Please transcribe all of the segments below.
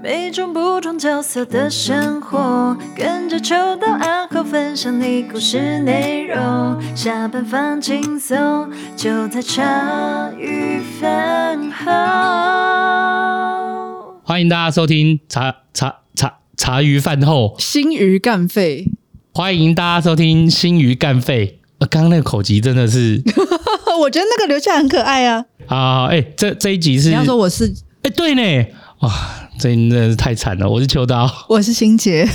每种不同角色的生活，跟着秋到暗号分享你故事内容。下班放轻松，就在茶余饭后。欢迎大家收听茶茶茶茶余饭后，新鱼干肺。欢迎大家收听新鱼干肺。呃，刚刚那个口级真的是，我觉得那个留下很可爱啊。啊，哎，这这一集是，你要说我是，哎，对呢，哇。这真的是太惨了！我是秋刀，我是心杰。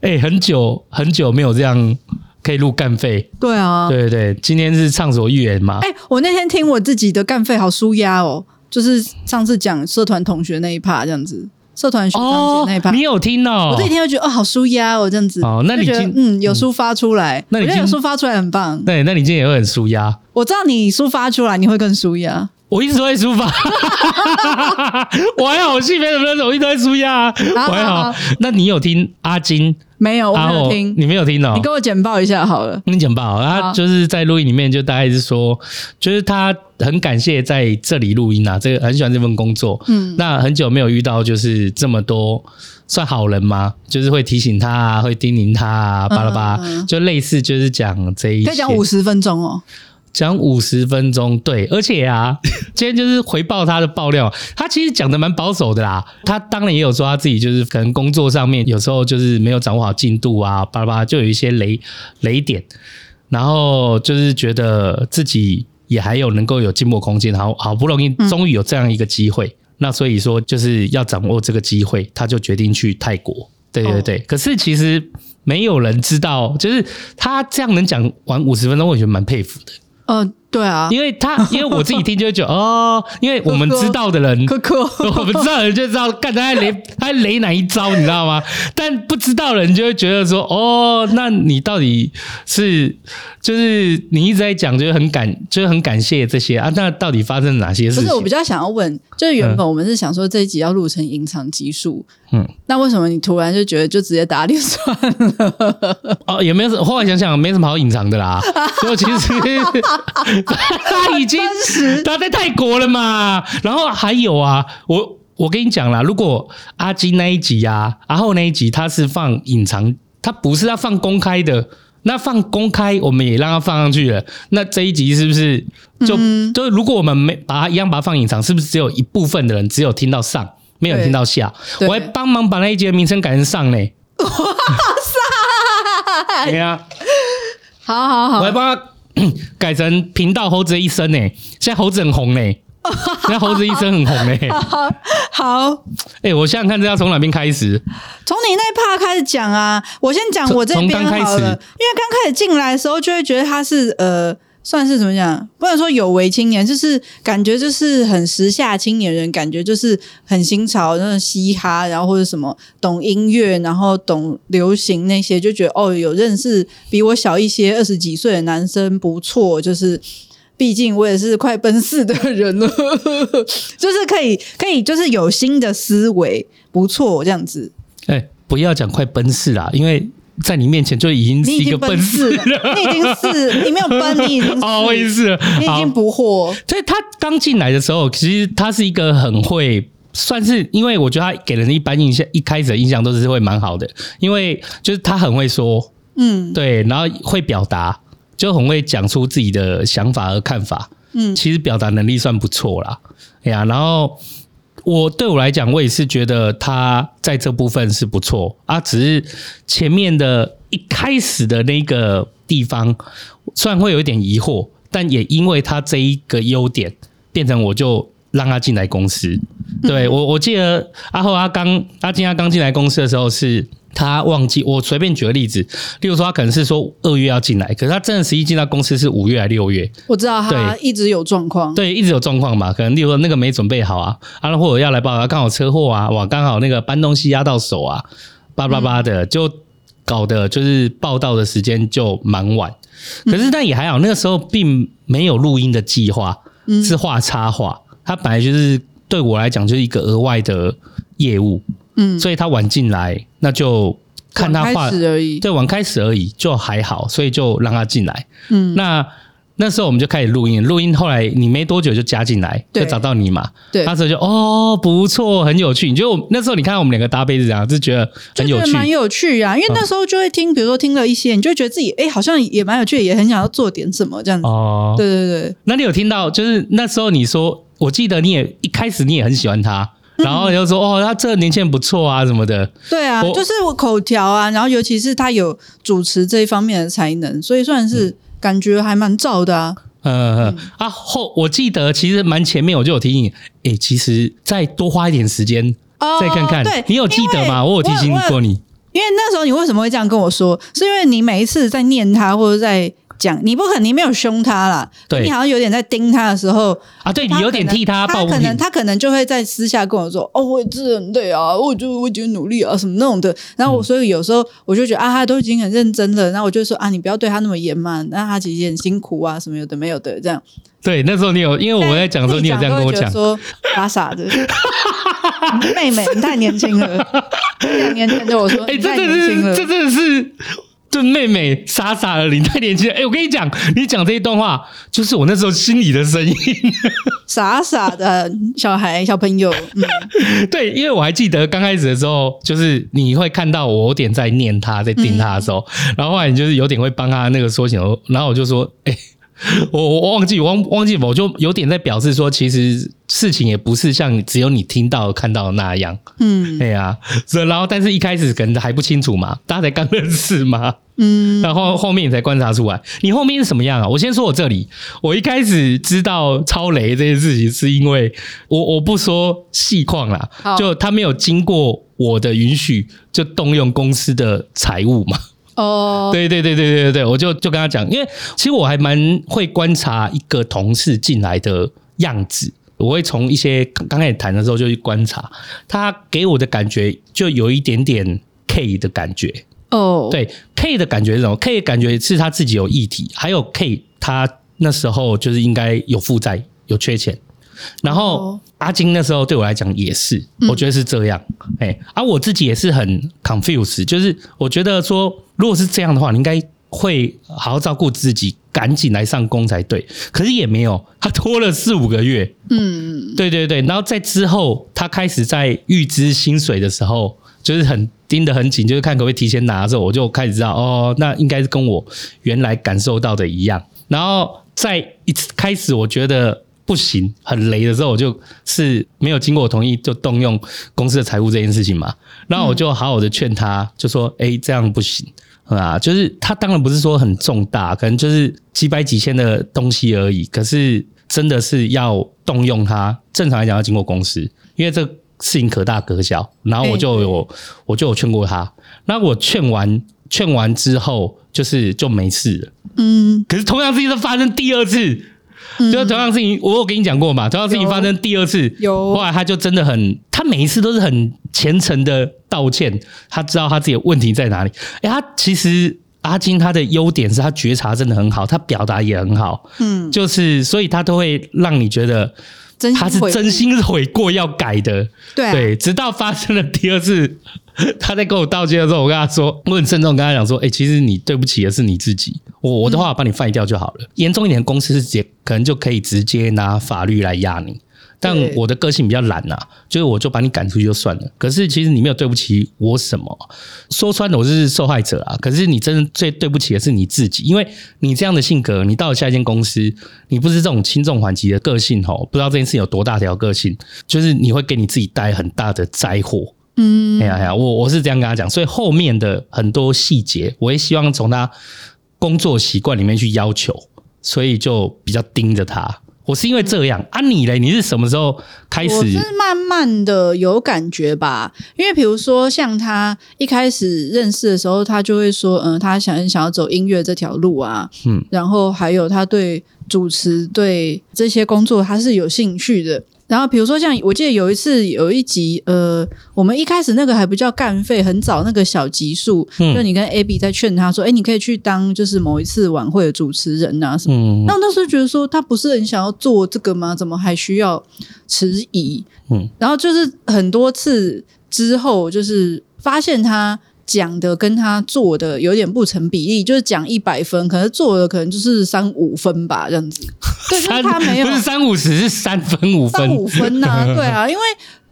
哎、欸，很久很久没有这样可以录干费。对啊，对对对，今天是畅所欲言嘛。哎、欸，我那天听我自己的干费好舒压哦，就是上次讲社团同学那一趴这样子，社团学长姐那一趴、哦，你有听哦？我这几天就觉得哦，好舒压哦，这样子。哦，那你今嗯有抒发出来，那你有抒发出来很棒。对，那你今天也会很舒压。我知道你抒发出来，你会更舒压。我一直都在抒发，我还好，我戏没什么那种，我一直都在抒压啊，我还好。那你有听阿金？没有，我没有听。你没有听哦？你给我简报一下好了。跟你简报，他就是在录音里面就大概是说，就是他很感谢在这里录音啊，这个很喜欢这份工作。嗯，那很久没有遇到就是这么多算好人吗？就是会提醒他啊，会叮咛他啊，巴拉巴，就类似就是讲这一，可以讲五十分钟哦。讲五十分钟，对，而且啊，今天就是回报他的爆料，他其实讲的蛮保守的啦。他当然也有说他自己就是可能工作上面有时候就是没有掌握好进度啊，巴拉巴拉就有一些雷雷点，然后就是觉得自己也还有能够有进步空间，好好不容易终于有这样一个机会，嗯、那所以说就是要掌握这个机会，他就决定去泰国。对对对，哦、可是其实没有人知道，就是他这样能讲完五十分钟，我觉得蛮佩服的。嗯、呃，对啊，因为他，因为我自己听就会觉得 哦，因为我们知道的人，可可，我们知道的人就知道，干他雷，他雷哪一招，你知道吗？但不知道的人就会觉得说，哦，那你到底是，就是你一直在讲，就是很感，就是很感谢这些啊，那到底发生了哪些事情？不是，我比较想要问，就是原本我们是想说这一集要录成隐藏集数。嗯，那为什么你突然就觉得就直接打脸算了？哦，也没有后来想想没什么好隐藏的啦。所以其实他已经他在泰国了嘛。然后还有啊，我我跟你讲啦，如果阿金那一集啊，阿后那一集他是放隐藏，他不是要放公开的，那放公开我们也让它放上去了。那这一集是不是就、嗯、就如果我们没把它一样把它放隐藏，是不是只有一部分的人只有听到上？没有听到下，我还帮忙把那一集的名称改成上呢。哇塞！对啊，好好好，我还帮他 改成频道猴子一生呢。现在猴子很红呢，现在猴子一生很红呢。好，哎、欸，我想想看，这要从哪边开始？从你那一 part 开始讲啊。我先讲我这边好了，因为刚开始进来的时候就会觉得他是呃。算是怎么讲？不能说有为青年，就是感觉就是很时下青年人，感觉就是很新潮，那种嘻哈，然后或者什么懂音乐，然后懂流行那些，就觉得哦，有认识比我小一些二十几岁的男生不错，就是 毕竟我也是快奔四的人了，就是可以可以就是有新的思维，不错这样子。哎、不要讲快奔四啦，因为。在你面前就已经是一个奔四了，你已经是你没有奔，你已经 是，你已经不惑。所以他刚进来的时候，其实他是一个很会，算是因为我觉得他给人的一般印象，一开始的印象都是会蛮好的，因为就是他很会说，嗯，对，然后会表达，就很会讲出自己的想法和看法，嗯，其实表达能力算不错啦，哎呀，然后。我对我来讲，我也是觉得他在这部分是不错啊，只是前面的一开始的那个地方，虽然会有一点疑惑，但也因为他这一个优点，变成我就让他进来公司。对，我，我记得阿后阿刚阿金阿刚进来公司的时候是。他忘记我随便举个例子，例如说他可能是说二月要进来，可是他真的实际进到公司是五月还是六月？我知道他一直有状况，对，一直有状况嘛。可能例如说那个没准备好啊，啊，或者要来报他刚好车祸啊，哇，刚好那个搬东西压到手啊，叭叭叭的，就搞得就是报道的时间就蛮晚。可是但也还好，那个时候并没有录音的计划，是画插画，他本来就是对我来讲就是一个额外的业务。嗯，所以他晚进来，那就看他画而已，对，晚开始而已，就还好，所以就让他进来。嗯，那那时候我们就开始录音，录音后来你没多久就加进来，就找到你嘛。对，那时候就哦不错，很有趣。你就那时候你看我们两个搭配是这样，就觉得很有趣，蛮有趣啊。因为那时候就会听，比如说听了一些，你就会觉得自己哎好像也蛮有趣，也很想要做点什么这样子。哦，对对对。那你有听到？就是那时候你说，我记得你也一开始你也很喜欢他。然后就说哦，他这个年轻人不错啊，什么的。对啊，就是我口条啊，然后尤其是他有主持这一方面的才能，所以算是感觉还蛮照的啊。嗯嗯啊后，我记得其实蛮前面我就有提醒你，哎，其实再多花一点时间再看看。对，你有记得吗？我有提醒过你。因为那时候你为什么会这样跟我说？是因为你每一次在念他或者在。讲你不可能，你没有凶他啦，对。你好像有点在盯他的时候啊，对你有点替他抱不平，他可能他可能就会在私下跟我说，哦，我真的很累啊，我就我觉得努力啊什么那种的，然后我所以有时候我就觉得啊，他都已经很认真了，然后我就说啊，你不要对他那么严嘛，那他其实也很辛苦啊，什么有的没有的。这样。对，那时候你有，因为我在讲的时候，你有这样跟我讲，说傻傻的，妹妹你太年轻了，两年前对我说，哎，太年轻了，这真的是。这妹妹傻傻的，你太年轻了。哎，我跟你讲，你讲这一段话，就是我那时候心里的声音。傻傻的小孩、小朋友，嗯，对，因为我还记得刚开始的时候，就是你会看到我有点在念他，在盯他的时候，嗯、然后后来你就是有点会帮他那个说起来，然后我就说，哎。我我忘记忘忘记，我就有点在表示说，其实事情也不是像只有你听到看到那样，嗯，对呀，所以然后但是一开始可能还不清楚嘛，大家才刚认识嘛，嗯，然后后面你才观察出来，你后面是什么样啊？我先说我这里，我一开始知道超雷这件事情，是因为我我不说细况啦，就他没有经过我的允许就动用公司的财务嘛。哦，对对对对对对对，我就就跟他讲，因为其实我还蛮会观察一个同事进来的样子，我会从一些刚开始谈的时候就去观察他给我的感觉，就有一点点 K 的感觉。哦，对，K 的感觉是什么？K 的感觉是他自己有议题，还有 K 他那时候就是应该有负债、有缺钱。然后阿金那时候对我来讲也是，我觉得是这样。哎，而我自己也是很 confused，就是我觉得说，如果是这样的话，你应该会好好照顾自己，赶紧来上工才对。可是也没有，他拖了四五个月。嗯，对对对。然后在之后，他开始在预支薪水的时候，就是很盯得很紧，就是看可不可以提前拿的时候，我就开始知道哦，那应该是跟我原来感受到的一样。然后在一开始，我觉得。不行，很雷的时候，我就是没有经过我同意就动用公司的财务这件事情嘛。然后我就好好的劝他，就说：“哎、这样不行啊！就是他当然不是说很重大，可能就是几百几千的东西而已。可是真的是要动用它，正常来讲要经过公司，因为这事情可大可小。然后我就有，欸、我就有劝过他。那我劝完劝完之后，就是就没事了。嗯，可是同样事情都发生第二次。就同样事情，我有跟你讲过嘛？同样事情发生第二次，有后来他就真的很，他每一次都是很虔诚的道歉，他知道他自己的问题在哪里。哎，他其实阿金他的优点是他觉察真的很好，他表达也很好，嗯，就是所以他都会让你觉得他是真心悔过要改的，对对，直到发生了第二次。他在跟我道歉的时候，我跟他说，我很慎重跟他讲说，哎、欸，其实你对不起的是你自己，我我的话我帮你废掉就好了。严、嗯、重一点的公司是直接可能就可以直接拿法律来压你，但我的个性比较懒呐、啊，就是我就把你赶出去就算了。可是其实你没有对不起我什么，说穿了我是受害者啊。可是你真的最对不起的是你自己，因为你这样的性格，你到了下一间公司，你不是这种轻重缓急的个性吼，不知道这件事有多大条个性，就是你会给你自己带很大的灾祸。嗯，哎呀哎呀，我我是这样跟他讲，所以后面的很多细节，我也希望从他工作习惯里面去要求，所以就比较盯着他。我是因为这样啊，你嘞？你是什么时候开始？我是慢慢的有感觉吧，因为比如说像他一开始认识的时候，他就会说，嗯，他想想要走音乐这条路啊，嗯，然后还有他对主持对这些工作他是有兴趣的。然后比如说像我记得有一次有一集，呃，我们一开始那个还不叫干废，很早那个小集数，嗯、就你跟 Abby 在劝他说，哎，你可以去当就是某一次晚会的主持人啊什么。嗯、那我那时候觉得说他不是很想要做这个吗？怎么还需要迟疑？嗯，然后就是很多次之后，就是发现他讲的跟他做的有点不成比例，就是讲一百分，可是做的可能就是三五分吧，这样子。对，就是他没有，不是三五十，是三分五分，三五分呐、啊，对啊，因为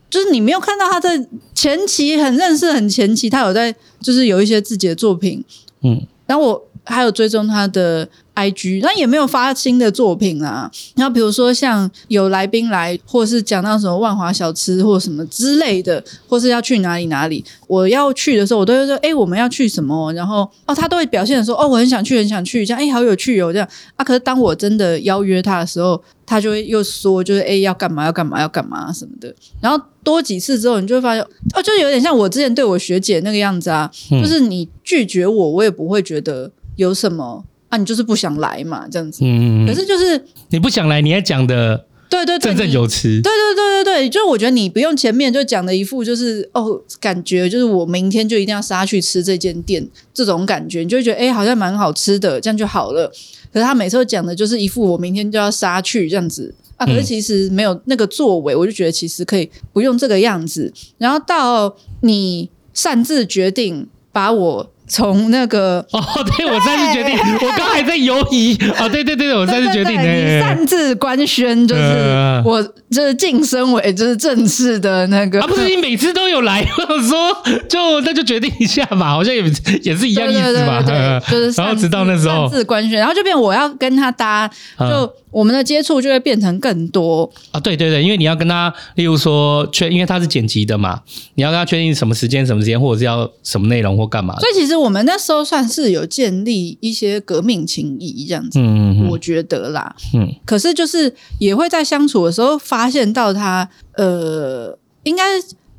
就是你没有看到他在前期很认识很前期，他有在就是有一些自己的作品，嗯，然后我还有追踪他的。IG，那也没有发新的作品啊。然后比如说像有来宾来，或是讲到什么万华小吃或什么之类的，或是要去哪里哪里，我要去的时候，我都会说：“哎，我们要去什么？”然后哦，他都会表现的说：“哦，我很想去，很想去。”这样哎，好有趣哦，这样啊。可是当我真的邀约他的时候，他就会又说：“就是哎，要干嘛？要干嘛？要干嘛？什么的。”然后多几次之后，你就会发现哦，就有点像我之前对我学姐那个样子啊，嗯、就是你拒绝我，我也不会觉得有什么。啊、你就是不想来嘛，这样子。嗯，可是就是你不想来，你还讲的对对振振有词。对对对对对，就是我觉得你不用前面就讲的一副就是哦，感觉就是我明天就一定要杀去吃这间店这种感觉，你就会觉得哎、欸，好像蛮好吃的，这样就好了。可是他每次都讲的就是一副我明天就要杀去这样子啊，可是其实没有那个作为，我就觉得其实可以不用这个样子。然后到你擅自决定把我。从那个哦，对，我再次决定，我刚还在犹疑哦，对对对，我再次决定，你擅自官宣，就是我就是晋升为就是正式的那个啊，不是 你每次都有来，我说就那就决定一下嘛，好像也也是一样意思吧，就是然后直到那时候擅自官宣，然后就变我要跟他搭就。我们的接触就会变成更多啊！对对对，因为你要跟他，例如说确，因为他是剪辑的嘛，你要跟他确定什么时间、什么时间，或者是要什么内容或干嘛。所以其实我们那时候算是有建立一些革命情谊这样子，嗯嗯，我觉得啦，嗯。可是就是也会在相处的时候发现到他，呃，应该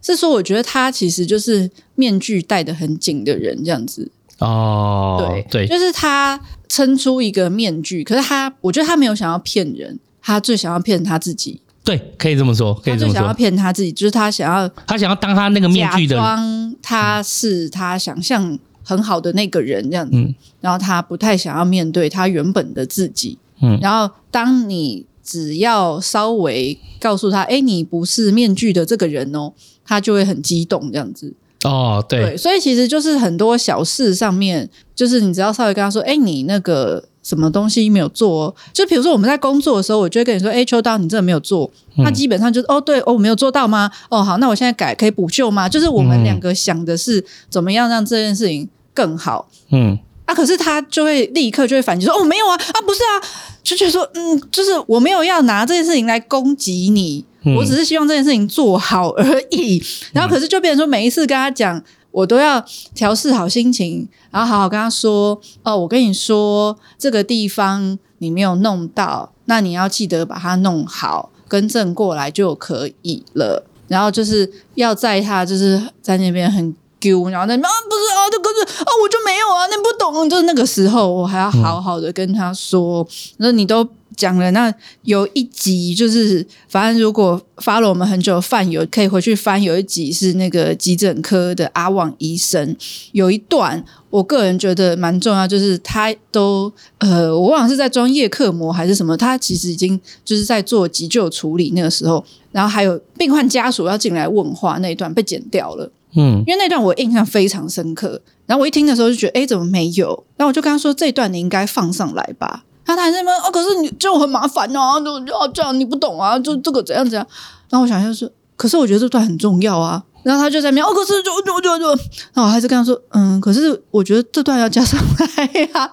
是说，我觉得他其实就是面具戴的很紧的人这样子。哦，对对，就是他撑出一个面具，可是他，我觉得他没有想要骗人，他最想要骗他自己。对，可以这么说，可以这么说。他最想要骗他自己，就是他想要，他想要当他那个面具的，装他是他想象很好的那个人这样子。嗯，然后他不太想要面对他原本的自己。嗯，然后当你只要稍微告诉他，哎，你不是面具的这个人哦，他就会很激动这样子。哦，对，对，所以其实就是很多小事上面，就是你只要稍微跟他说，哎，你那个什么东西没有做，就比如说我们在工作的时候，我就会跟你说，哎，秋刀，你这个没有做，他基本上就是，哦，对，哦，我没有做到吗？哦，好，那我现在改，可以补救吗？就是我们两个想的是怎么样让这件事情更好，嗯，啊，可是他就会立刻就会反击说，哦，没有啊，啊，不是啊，就觉得说，嗯，就是我没有要拿这件事情来攻击你。我只是希望这件事情做好而已，然后可是就变成说，每一次跟他讲，我都要调试好心情，然后好好跟他说：“哦，我跟你说，这个地方你没有弄到，那你要记得把它弄好，更正过来就可以了。”然后就是要在他就是在那边很丢，然后那啊不是啊，这个是啊我就没有啊，你不懂，就是那个时候我还要好好的跟他说，那你都。讲了，那有一集就是，反正如果 follow 我们很久的饭友可以回去翻，有一集是那个急诊科的阿旺医生，有一段我个人觉得蛮重要，就是他都呃，我忘了是在装叶克膜还是什么，他其实已经就是在做急救处理那个时候，然后还有病患家属要进来问话那一段被剪掉了，嗯，因为那段我印象非常深刻，然后我一听的时候就觉得，哎，怎么没有？然后我就跟他说，这段你应该放上来吧。他还在那边哦，可是你就很麻烦啊，就要这样，你不懂啊，就这个怎样怎样。然后我想一下说，可是我觉得这段很重要啊。然后他就在那哦，可是就就就就，那我还是跟他说，嗯，可是我觉得这段要加上来呀、啊。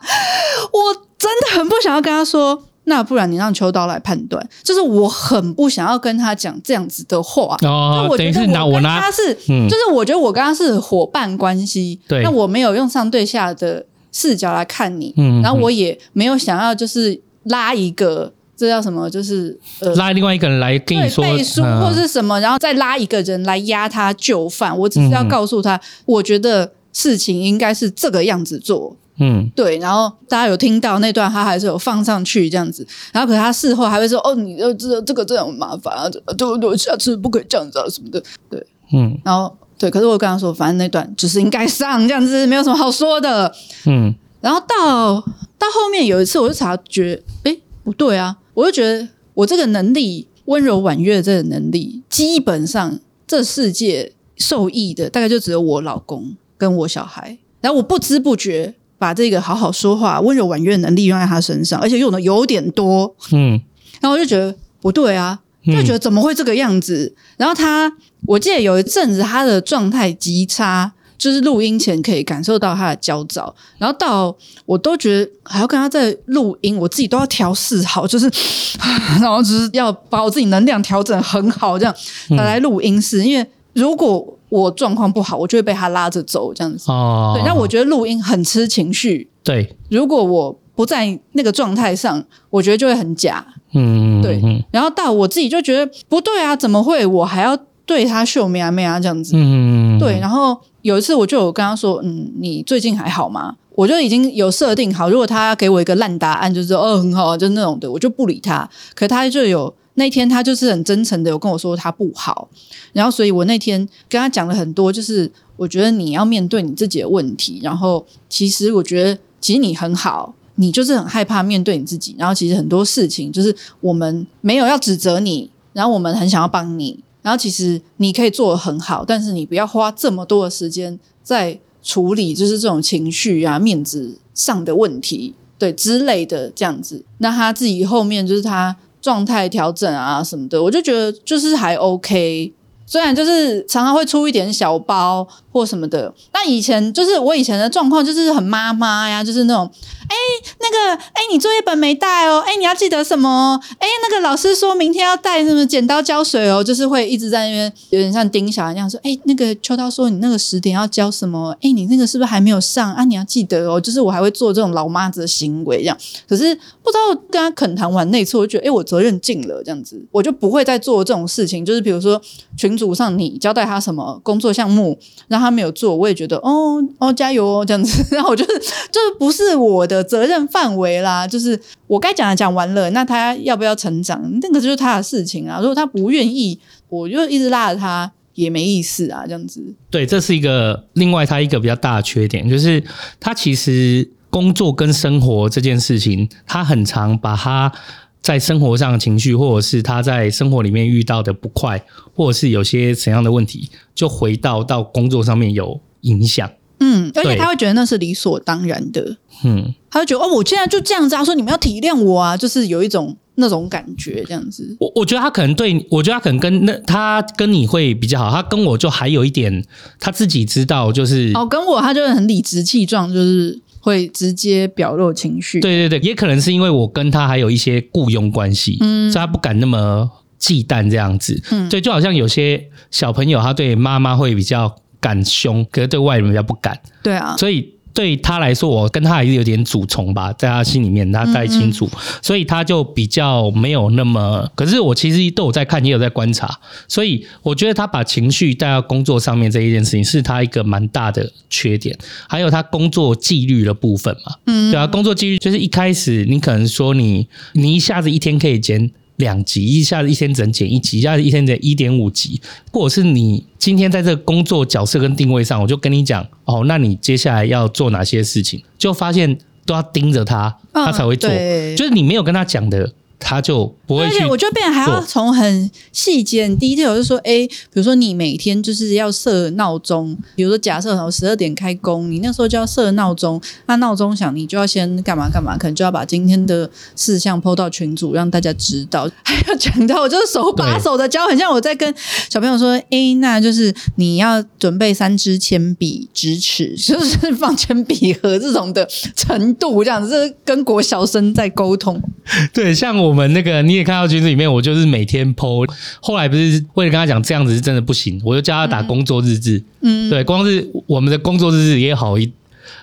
我真的很不想要跟他说，那不然你让秋刀来判断。就是我很不想要跟他讲这样子的话。哦，我觉得我跟他是，我拿是嗯、就是我觉得我跟他是伙伴关系。对，那我没有用上对下的。视角来看你，然后我也没有想要就是拉一个，这叫什么？就是呃，拉另外一个人来跟你说背书或是什么，然后再拉一个人来压他就范。我只是要告诉他，我觉得事情应该是这个样子做。嗯，对。然后大家有听到那段，他还是有放上去这样子。然后可是他事后还会说：“哦，你这这这个这样麻烦啊，对对，下次不可以这样子啊什么的。”对，嗯，然后。对，可是我跟他说，反正那段就是应该上这样子，没有什么好说的。嗯，然后到到后面有一次，我就察觉，哎，不对啊！我就觉得我这个能力，温柔婉约的这个能力，基本上这世界受益的大概就只有我老公跟我小孩，然后我不知不觉把这个好好说话、温柔婉约的能力用在他身上，而且用的有点多，嗯，然后我就觉得不对啊，就觉得怎么会这个样子？嗯、然后他，我记得有一阵子他的状态极差。就是录音前可以感受到他的焦躁，然后到我都觉得还要跟他在录音，我自己都要调试好，就是 然后就是要把我自己能量调整很好，这样再来录音室。嗯、因为如果我状况不好，我就会被他拉着走，这样子。哦，对。那我觉得录音很吃情绪。对，如果我不在那个状态上，我觉得就会很假。嗯，对。然后到我自己就觉得不对啊，怎么会我还要对他秀咩啊咩啊这样子？嗯，对。然后。有一次，我就有跟他说：“嗯，你最近还好吗？”我就已经有设定好，如果他给我一个烂答案，就是说“哦，很好”，就是那种的，我就不理他。可他就有那天，他就是很真诚的有跟我说他不好。然后，所以我那天跟他讲了很多，就是我觉得你要面对你自己的问题。然后，其实我觉得，其实你很好，你就是很害怕面对你自己。然后，其实很多事情就是我们没有要指责你，然后我们很想要帮你。然后其实你可以做得很好，但是你不要花这么多的时间在处理就是这种情绪啊、面子上的问题，对之类的这样子。那他自己后面就是他状态调整啊什么的，我就觉得就是还 OK。虽然就是常常会出一点小包或什么的，但以前就是我以前的状况就是很妈妈呀，就是那种，哎，那个，哎，你作业本没带哦，哎，你要记得什么？哎，那个老师说明天要带什么剪刀胶水哦，就是会一直在那边有点像盯小孩那样说，哎，那个秋刀说你那个十点要交什么？哎，你那个是不是还没有上啊？你要记得哦，就是我还会做这种老妈子的行为这样。可是不知道跟他恳谈完那次，我觉得，哎，我责任尽了这样子，我就不会再做这种事情，就是比如说群。组上你交代他什么工作项目，让他没有做，我也觉得哦哦加油哦这样子，然后我就是就是不是我的责任范围啦，就是我该讲的讲完了，那他要不要成长，那个就是他的事情啊。如果他不愿意，我就一直拉着他也没意思啊，这样子。对，这是一个另外他一个比较大的缺点，就是他其实工作跟生活这件事情，他很常把他。在生活上的情绪，或者是他在生活里面遇到的不快，或者是有些怎样的问题，就回到到工作上面有影响。嗯，而且他会觉得那是理所当然的。嗯，他会觉得哦，我现在就这样子啊，说你们要体谅我啊，就是有一种那种感觉这样子。我我觉得他可能对，我觉得他可能跟那他跟你会比较好，他跟我就还有一点他自己知道，就是哦，跟我他就很理直气壮，就是。会直接表露情绪，对对对，也可能是因为我跟他还有一些雇佣关系，嗯，所以他不敢那么忌惮这样子，嗯，对，就好像有些小朋友他对妈妈会比较敢凶，可是对外人比较不敢，对啊，所以。对他来说，我跟他还是有点主从吧，在他心里面，他太清楚，嗯嗯，所以他就比较没有那么。可是我其实都有在看，也有在观察，所以我觉得他把情绪带到工作上面这一件事情，是他一个蛮大的缺点。还有他工作纪律的部分嘛，嗯，对啊，工作纪律就是一开始你可能说你你一下子一天可以减两级，一下子一天只能减一级，一下子一天减一点五级，或者是你。今天在这个工作角色跟定位上，我就跟你讲哦，那你接下来要做哪些事情？就发现都要盯着他，他才会做。嗯、就是你没有跟他讲的。他就不会去，而且我觉得变还要从很细节、很 detail，就是说，哎，比如说你每天就是要设闹钟，比如说假设什么十二点开工，你那时候就要设闹钟，那闹钟响，你就要先干嘛干嘛，可能就要把今天的事项 po 到群组，让大家知道。还要讲到，我就是手把手的教，很像我在跟小朋友说，哎，那就是你要准备三支铅笔、直尺，就是放铅笔盒这种的程度，这样子，是跟国小生在沟通。对，像我。我们那个你也看到群组里面，我就是每天 po。后来不是为了跟他讲这样子是真的不行，我就叫他打工作日志。嗯，对，光是我们的工作日志也好一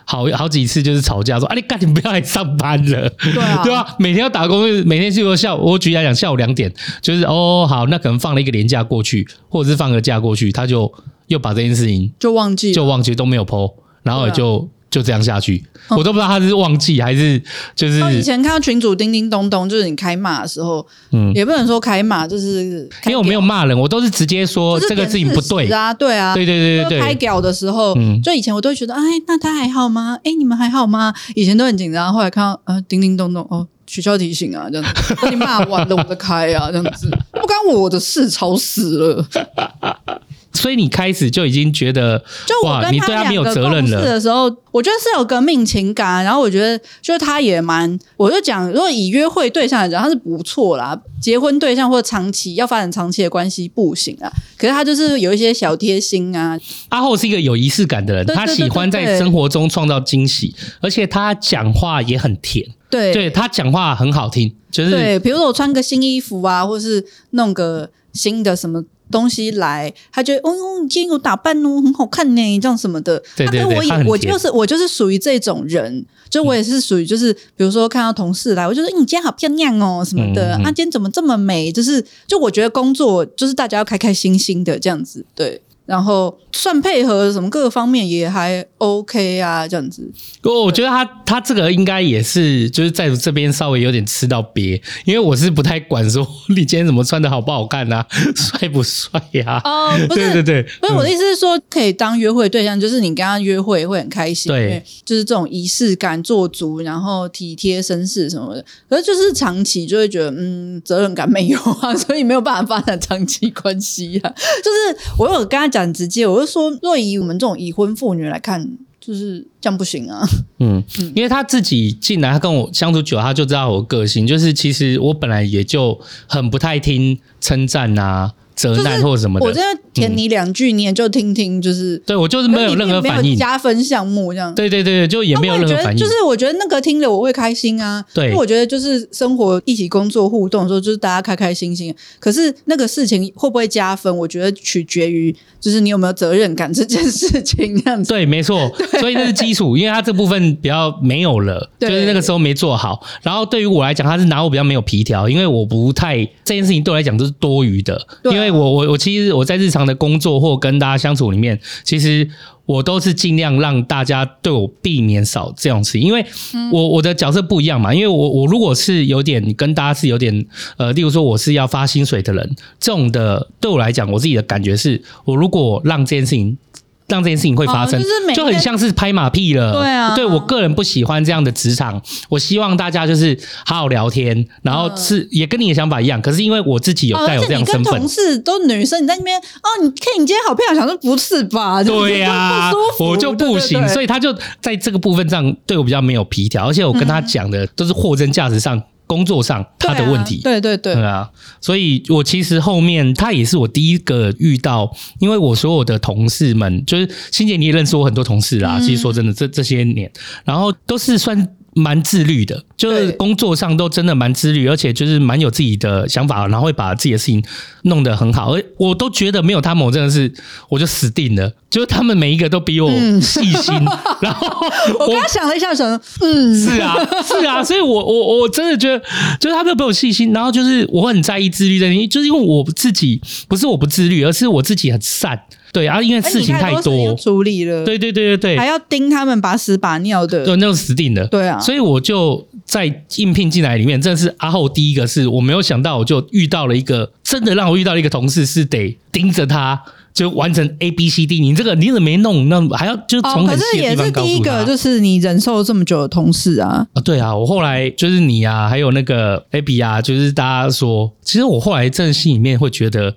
好好几次就是吵架说，啊你赶紧不要来上班了，对啊，对吧？每天要打工，每天就说下午，我举例来讲，下午两点就是哦好，那可能放了一个年假过去，或者是放个假过去，他就又把这件事情就忘记，就忘记都没有 po，然后也就。就这样下去，我都不知道他是忘记还是就是。以前看到群主叮叮咚咚，就是你开骂的时候，嗯，也不能说开骂，就是因为我没有骂人，我都是直接说这个事情不对啊，对啊，对对对对对。开屌的时候，嗯，就以前我都会觉得，哎，那他还好吗？哎，你们还好吗？以前都很紧张，后来看到呃叮叮咚咚，哦，取消提醒啊，这样子，那你骂完了我再开啊，这样子，不关我的事，吵死了。所以你开始就已经觉得，就我跟他你对他没有责任了的时候，我觉得是有革命情感。然后我觉得，就他也蛮，我就讲，如果以约会对象来讲，他是不错啦。结婚对象或者长期要发展长期的关系不行啊。可是他就是有一些小贴心啊。阿后是一个有仪式感的人，他喜欢在生活中创造惊喜，而且他讲话也很甜。对，对他讲话很好听，就是对，比如说我穿个新衣服啊，或是弄个新的什么。东西来，他觉得哦哟，你今天有打扮哦，很好看呢，这样什么的。对对对，我也我就是我就是属于这种人，就我也是属于就是，比如说看到同事来，我就说你今天好漂亮哦什么的，嗯嗯啊，今天怎么这么美？就是就我觉得工作就是大家要开开心心的这样子，对。然后算配合什么各个方面也还 OK 啊，这样子。我我觉得他他这个应该也是就是在这边稍微有点吃到瘪，因为我是不太管说你今天怎么穿的好不好看啊，帅不帅呀？啊？哦，不是，对对对，不是我的意思是说可以当约会对象，就是你跟他约会会很开心，对，就是这种仪式感做足，然后体贴绅士什么的。可是就是长期就会觉得嗯责任感没有啊，所以没有办法发展长期关系啊。就是我有跟他讲。很直接，我就说，若以我们这种已婚妇女来看，就是这样不行啊。嗯，因为他自己进来，他跟我相处久，他就知道我个性，就是其实我本来也就很不太听称赞啊。责难或什么的，我这样填你两句，你也就听听，就是对我就是没有任何反应，加分项目这样。对对对，就也没有任何反应。就是我觉得那个听了我会开心啊。对，因为我觉得就是生活一起工作互动的时候，就是大家开开心心。可是那个事情会不会加分，我觉得取决于就是你有没有责任感这件事情这样子。对，没错。所以那是基础，因为他这部分比较没有了，就是那个时候没做好。然后对于我来讲，他是拿我比较没有皮条，因为我不太这件事情对我来讲都是多余的，因为。我我我其实我在日常的工作或跟大家相处里面，其实我都是尽量让大家对我避免少这种事情，因为我我的角色不一样嘛，因为我我如果是有点跟大家是有点呃，例如说我是要发薪水的人，这种的对我来讲，我自己的感觉是我如果让这件事情。让这件事情会发生，就很像是拍马屁了。对啊，对我个人不喜欢这样的职场。我希望大家就是好好聊天，然后是也跟你的想法一样。可是因为我自己有带有这样身份，同事都女生，你在那边哦，你看你今天好漂亮，想说不是吧？对呀，我就不行，所以他就在这个部分上对我比较没有皮条，而且我跟他讲的都是货真价实上。工作上他的问题，对对对，对啊，所以我其实后面他也是我第一个遇到，因为我所有的同事们，就是欣姐你也认识我很多同事啦，其实说真的，这这些年，然后都是算。蛮自律的，就是工作上都真的蛮自律，而且就是蛮有自己的想法，然后会把自己的事情弄得很好。而我都觉得没有他们，我真的是我就死定了。就是他们每一个都比我细心，嗯、然后我刚刚想了一下，想？嗯，是啊，是啊，所以我我我真的觉得，就是他们都比我细心，然后就是我很在意自律的原因，就是因为我自己不是我不自律，而是我自己很善。对啊，因为事情太多，欸、处理了。对对对对对，还要盯他们把屎把尿的，对，那个死定的。对啊，所以我就在应聘进来里面，真的是阿后第一个是我没有想到，我就遇到了一个真的让我遇到了一个同事，是得盯着他就完成 A B C D。你这个你怎么没弄？那还要就从很细的地方告诉他。哦，可是也是第一个，就是你忍受这么久的同事啊。啊，对啊，我后来就是你啊，还有那个 Abby 啊，就是大家说，其实我后来真的心里面会觉得。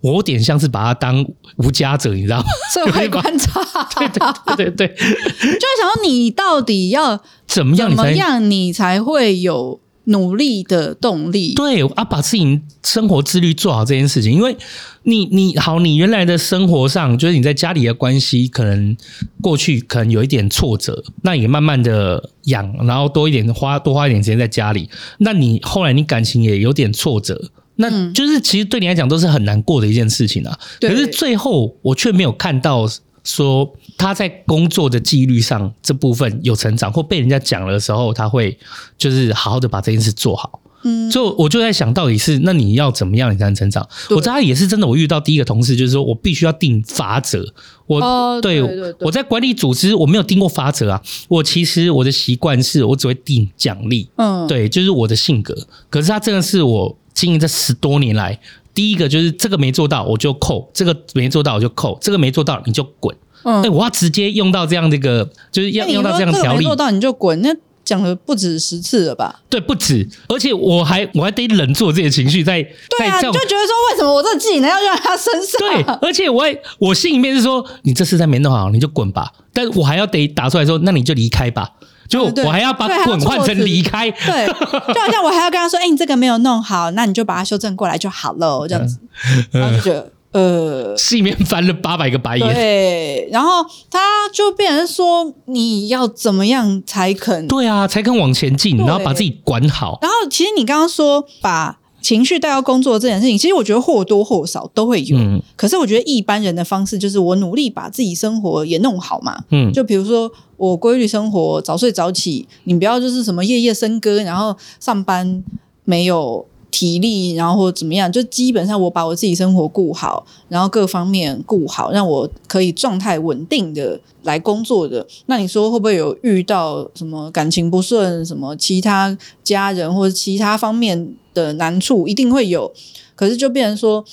我有点像是把他当无家者，你知道吗？社会观察，对对对对对，就会想说你到底要怎么样，怎么样你才会有努力的动力？对啊，把自己生活自律做好这件事情，因为你你好，你原来的生活上就是你在家里的关系，可能过去可能有一点挫折，那也慢慢的养，然后多一点花多花一点时间在家里，那你后来你感情也有点挫折。那就是其实对你来讲都是很难过的一件事情啊。可是最后我却没有看到说他在工作的纪律上这部分有成长，或被人家讲了的时候，他会就是好好的把这件事做好。嗯，就我就在想到底是那你要怎么样你才能成长？我知道也是真的。我遇到第一个同事就是说我必须要定法则。我对我在管理组织我没有定过法则啊。我其实我的习惯是我只会定奖励。嗯，对，就是我的性格。可是他真的是我。经营这十多年来，第一个就是这个没做到我就扣，这个没做到我就扣，这个没做到你就滚。嗯，哎，我要直接用到这样的一个，就是要用到这样的条例。做到你就滚，那讲了不止十次了吧？对，不止，而且我还我还得忍住自己的情绪，在对啊，在就觉得说为什么我这个技能要用在他身上？对，而且我还我心里面是说，你这次再没弄好，你就滚吧。但我还要得打出来说，那你就离开吧。就我还要把滚换成离开，对，就好像我还要跟他说，哎、欸，你这个没有弄好，那你就把它修正过来就好了，这样子，然后就觉得。呃，戏里面翻了八百个白眼。对，然后他就变成说，你要怎么样才肯？对啊，才肯往前进，然后把自己管好。然后，其实你刚刚说把情绪带到工作这件事情，其实我觉得或多或少都会有。嗯。可是我觉得一般人的方式就是我努力把自己生活也弄好嘛。嗯。就比如说我规律生活，早睡早起，你不要就是什么夜夜笙歌，然后上班没有。体力，然后或者怎么样，就基本上我把我自己生活顾好，然后各方面顾好，让我可以状态稳定的来工作的。那你说会不会有遇到什么感情不顺，什么其他家人或者其他方面的难处？一定会有。可是就变成说，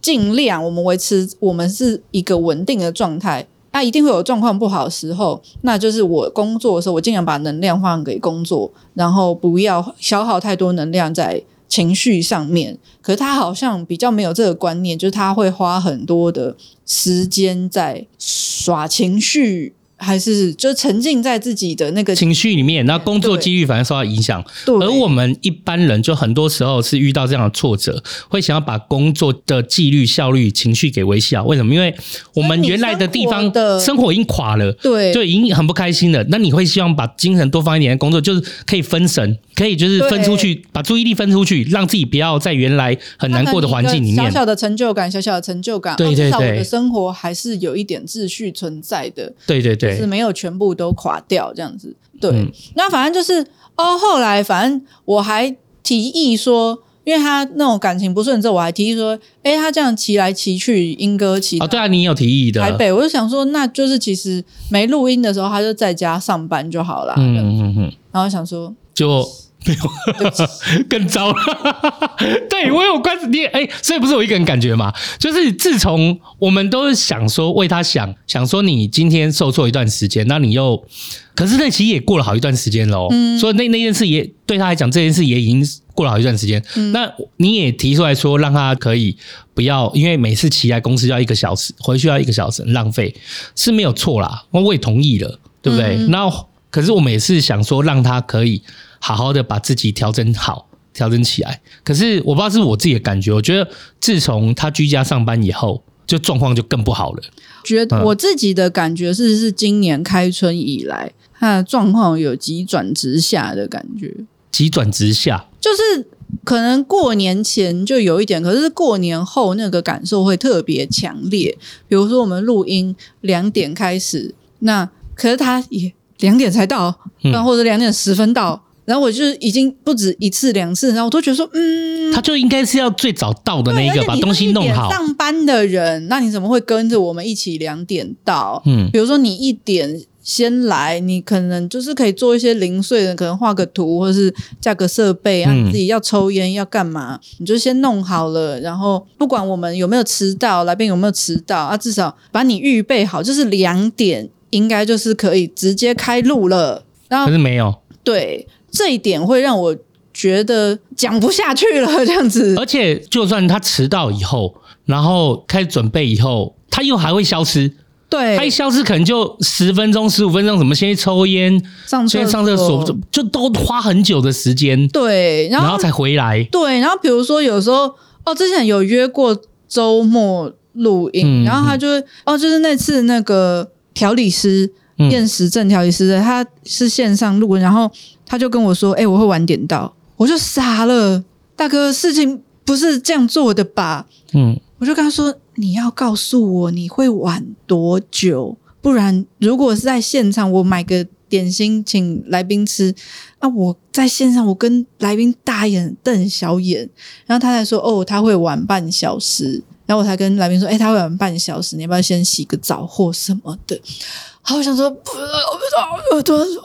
尽量我们维持我们是一个稳定的状态。那一定会有状况不好的时候，那就是我工作的时候，我尽量把能量放给工作，然后不要消耗太多能量在。情绪上面，可是他好像比较没有这个观念，就是他会花很多的时间在耍情绪。还是就沉浸在自己的那个情绪里面，那工作纪律反而受到影响。对，而我们一般人就很多时候是遇到这样的挫折，会想要把工作的纪律、效率、情绪给维系好。为什么？因为我们原来的地方的生活已经垮了，对，就已经很不开心了。那你会希望把精神多放一点在工作，就是可以分神，可以就是分出去，把注意力分出去，让自己不要在原来很难过的环境里面。小小的成就感，小小的成就感，对对对，至少我的生活还是有一点秩序存在的。对对对。对是没有全部都垮掉这样子，对。嗯、那反正就是哦，后来反正我还提议说，因为他那种感情不顺之后，我还提议说，哎，他这样骑来骑去，莺歌骑啊，对啊，你有提议的台北，我就想说，那就是其实没录音的时候，他就在家上班就好了。嗯嗯嗯。然后想说，就。没有，更糟了。对，我有关注你，哎，所以不是我一个人感觉嘛？就是自从我们都是想说为他想，想说你今天受挫一段时间，那你又，可是那其实也过了好一段时间喽。嗯，所以那那件事也对他来讲，这件事也已经过了好一段时间。嗯，那你也提出来说，让他可以不要，因为每次骑来公司要一个小时，回去要一个小时，浪费是没有错啦。我也同意了，对不对？那、嗯、可是我们也是想说，让他可以。好好的把自己调整好，调整起来。可是我不知道是我自己的感觉，我觉得自从他居家上班以后，就状况就更不好了。觉得我自己的感觉是，是今年开春以来，他的状况有急转直下的感觉。急转直下，就是可能过年前就有一点，可是过年后那个感受会特别强烈。比如说我们录音两点开始，那可是他也两点才到，那或者两点十分到。嗯然后我就是已经不止一次两次，然后我都觉得说，嗯，他就应该是要最早到的那一个，把东西弄好。上班的人，那你怎么会跟着我们一起两点到？嗯，比如说你一点先来，你可能就是可以做一些零碎的，可能画个图，或者是架个设备啊，你自己要抽烟要干嘛，你就先弄好了。然后不管我们有没有迟到，来宾有没有迟到啊，至少把你预备好，就是两点应该就是可以直接开录了。然后可是没有对。这一点会让我觉得讲不下去了，这样子。而且，就算他迟到以后，然后开始准备以后，他又还会消失。对，他一消失，可能就十分钟、十五分钟，什么先去抽烟、上先上厕所，就就都花很久的时间。对，然后，才回来。对，然后比如说有时候，哦，之前有约过周末录音，嗯、然后他就哦，就是那次那个调理师厌食症调理师的，他是线上录，然后。他就跟我说：“哎、欸，我会晚点到。”我就傻了，大哥，事情不是这样做的吧？嗯，我就跟他说：“你要告诉我你会晚多久，不然如果是在现场，我买个点心请来宾吃，那我在线上我跟来宾大眼瞪小眼。”然后他才说：“哦，他会晚半小时。”然后我才跟来宾说：“哎、欸，他会晚半小时，你要不要先洗个澡或什么的？”好，我想说，不知道，不知道，我突然说，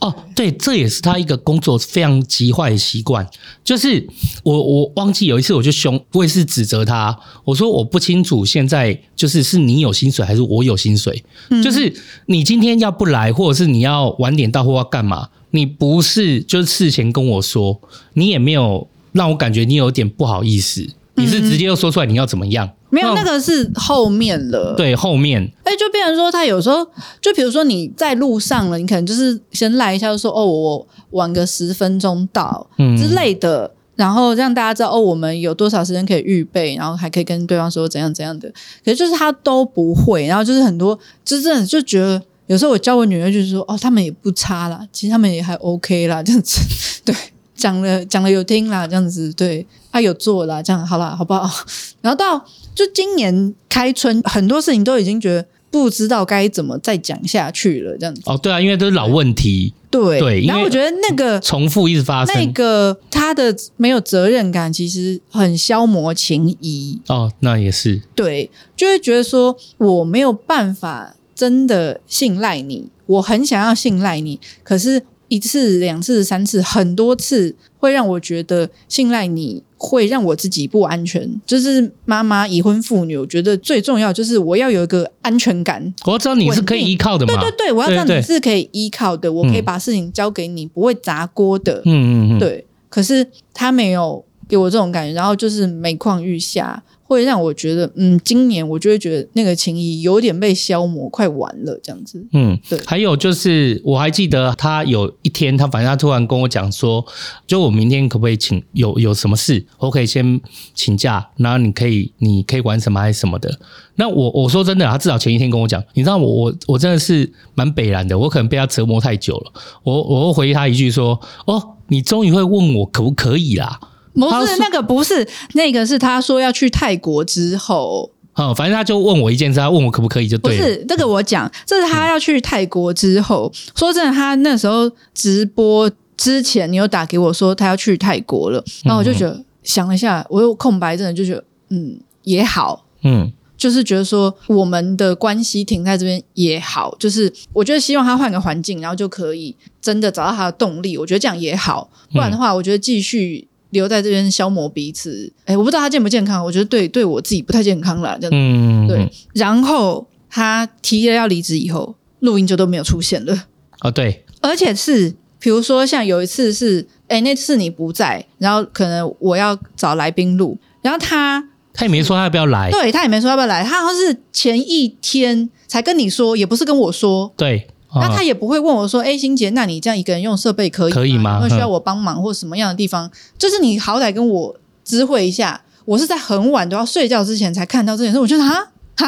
哦，对，这也是他一个工作非常极坏的习惯，就是我我忘记有一次我就凶，我也是指责他，我说我不清楚现在就是是你有薪水还是我有薪水，嗯、就是你今天要不来，或者是你要晚点到或要干嘛，你不是就是事前跟我说，你也没有让我感觉你有点不好意思。你是直接又说出来你要怎么样？嗯、没有，那个是后面了。对，后面。哎，就变成说他有时候，就比如说你在路上了，你可能就是先赖一下，就说哦，我晚个十分钟到，嗯之类的，然后让大家知道哦，我们有多少时间可以预备，然后还可以跟对方说怎样怎样的。可是就是他都不会，然后就是很多，就是真的就觉得有时候我教我女儿就是说哦，他们也不差啦，其实他们也还 OK 啦，这样子，对。讲了讲了有听啦，这样子对，他、啊、有做了，这样好了，好不好？然后到就今年开春，很多事情都已经觉得不知道该怎么再讲下去了，这样子。哦，对啊，因为都是老问题。对对，然后我觉得那个重复一直发生，那个他的没有责任感，其实很消磨情谊。哦，那也是。对，就会觉得说我没有办法真的信赖你，我很想要信赖你，可是。一次、两次、三次，很多次会让我觉得信赖你，会让我自己不安全。就是妈妈已婚妇女，我觉得最重要就是我要有一个安全感。我要知道你是可以依靠的嘛？对对对，我要知道你是可以依靠的，对对对，我可以把事情交给你，嗯、不会砸锅的。嗯嗯嗯，对。可是他没有给我这种感觉，然后就是每况愈下。会让我觉得，嗯，今年我就会觉得那个情谊有点被消磨，快完了这样子。嗯，对。还有就是，我还记得他有一天，他反正他突然跟我讲说，就我明天可不可以请有有什么事，我可以先请假，然后你可以你可以玩什么还是什么的。那我我说真的，他至少前一天跟我讲，你知道我我我真的是蛮北然的，我可能被他折磨太久了。我我会回他一句说，哦，你终于会问我可不可以啦。不是那个，不是那个，是他说要去泰国之后，嗯，反正他就问我一件事，他问我可不可以就对了。不是这个，我讲，这是他要去泰国之后。嗯、说真的，他那时候直播之前，你有打给我说他要去泰国了，然后我就觉得、嗯、想了一下，我有空白，真的就觉得嗯也好，嗯，就是觉得说我们的关系停在这边也好，就是我觉得希望他换个环境，然后就可以真的找到他的动力。我觉得这样也好，不然的话，我觉得继续。留在这边消磨彼此，哎，我不知道他健不健康，我觉得对对我自己不太健康啦。这样，嗯，对。然后他提了要离职以后，录音就都没有出现了。哦，对，而且是比如说像有一次是，哎，那次你不在，然后可能我要找来宾录，然后他他也没说他要不要来，对他也没说要不要来，他好像是前一天才跟你说，也不是跟我说，对。那他也不会问我说：“哎，欣杰，那你这样一个人用设备可以吗？可以吗？会需要我帮忙或什么样的地方？就是你好歹跟我知会一下。我是在很晚都要睡觉之前才看到这件事，我就啊啊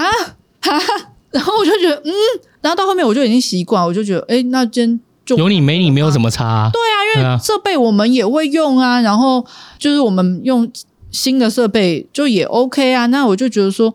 啊！然后我就觉得嗯，然后到后面我就已经习惯，我就觉得哎，那今天就有你没你没有什么差啊。对啊，因为设备我们也会用啊，然后就是我们用新的设备就也 OK 啊。那我就觉得说，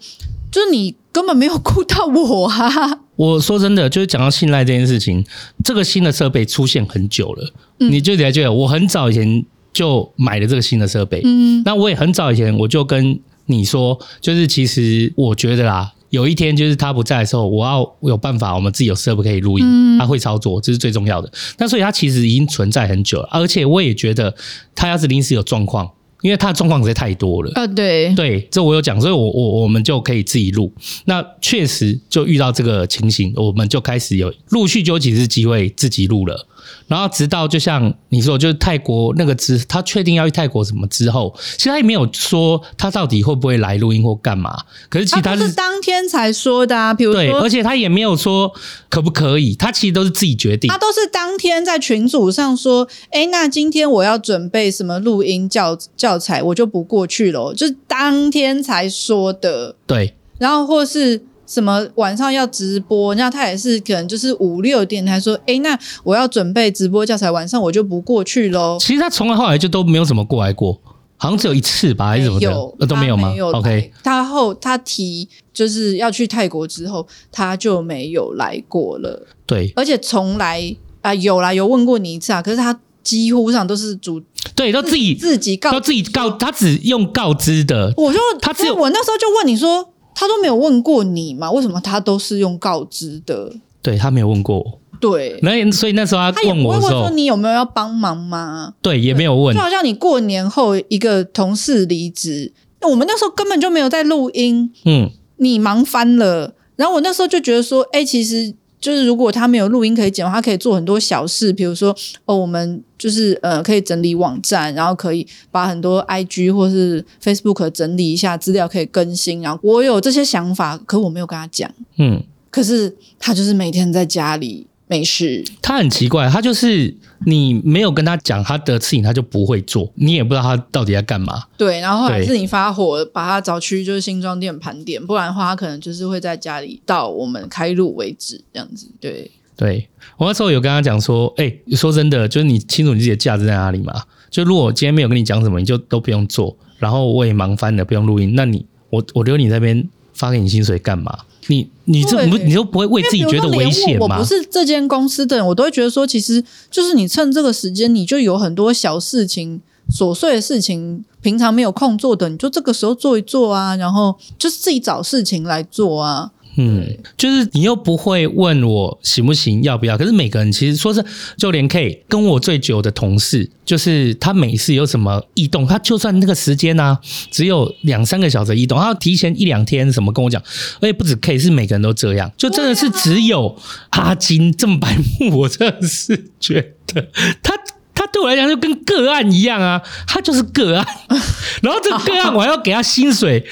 就是你根本没有顾到我啊。”我说真的，就是讲到信赖这件事情，这个新的设备出现很久了，嗯、你就得觉得我很早以前就买了这个新的设备，嗯，那我也很早以前我就跟你说，就是其实我觉得啦，有一天就是他不在的时候，我要有办法，我们自己有设备可以录音，嗯、他会操作，这是最重要的。那所以他其实已经存在很久了，而且我也觉得他要是临时有状况。因为他的状况实在太多了啊，对对，这我有讲，所以我我我们就可以自己录。那确实就遇到这个情形，我们就开始有陆续就有几次机会自己录了。然后直到就像你说，就是泰国那个之，他确定要去泰国什么之后，其实他也没有说他到底会不会来录音或干嘛。可是其他是当天才说的啊，比如说，对，而且他也没有说可不可以，他其实都是自己决定。他都是当天在群组上说，哎，那今天我要准备什么录音教教材，我就不过去了，就是当天才说的。对，然后或是。什么晚上要直播？那他也是可能就是五六点才说，哎，那我要准备直播教材，晚上我就不过去喽。其实他从来后来就都没有怎么过来过，好像只有一次吧，还是怎么的，有都没有吗？没有？OK，他后他提就是要去泰国之后，他就没有来过了。对，而且从来啊、呃、有啦，有问过你一次啊，可是他几乎上都是主对，都自己自己告，都自己告，他只用告知的。我就他只有我那时候就问你说。他都没有问过你嘛？为什么他都是用告知的？对他没有问过我。对，那所以那时候他问我的时候，说你有没有要帮忙吗？对，也没有问。就好像你过年后一个同事离职，我们那时候根本就没有在录音，嗯，你忙翻了。然后我那时候就觉得说，哎，其实就是如果他没有录音可以剪，他可以做很多小事，比如说哦，我们就是呃可以整理网站，然后可以把很多 IG 或是 Facebook 整理一下资料，可以更新。然后我有这些想法，可我没有跟他讲，嗯，可是他就是每天在家里。没事，他很奇怪，他就是你没有跟他讲他的事情，他就不会做，你也不知道他到底在干嘛。对，然后后来是你发火把他找去就是新庄店盘点，不然的话他可能就是会在家里到我们开录为止这样子。对，对我那时候有跟他讲说，哎、欸，说真的，就是你清楚你自己的价值在哪里嘛？就如果我今天没有跟你讲什么，你就都不用做，然后我也忙翻了，不用录音，那你我我留你那边发给你薪水干嘛？你你这不你都不会为自己觉得危险吗？我不是这间公司的人，我都会觉得说，其实就是你趁这个时间，你就有很多小事情、琐碎的事情，平常没有空做的，你就这个时候做一做啊，然后就是自己找事情来做啊。嗯，就是你又不会问我行不行，要不要？可是每个人其实说是，就连 K 跟我最久的同事，就是他每次有什么异动，他就算那个时间呢、啊，只有两三个小时异动，他要提前一两天什么跟我讲，而且不止 K，是每个人都这样，就真的是只有阿金这么白目，我真的是觉得他他对我来讲就跟个案一样啊，他就是个案，然后这个个案我还要给他薪水。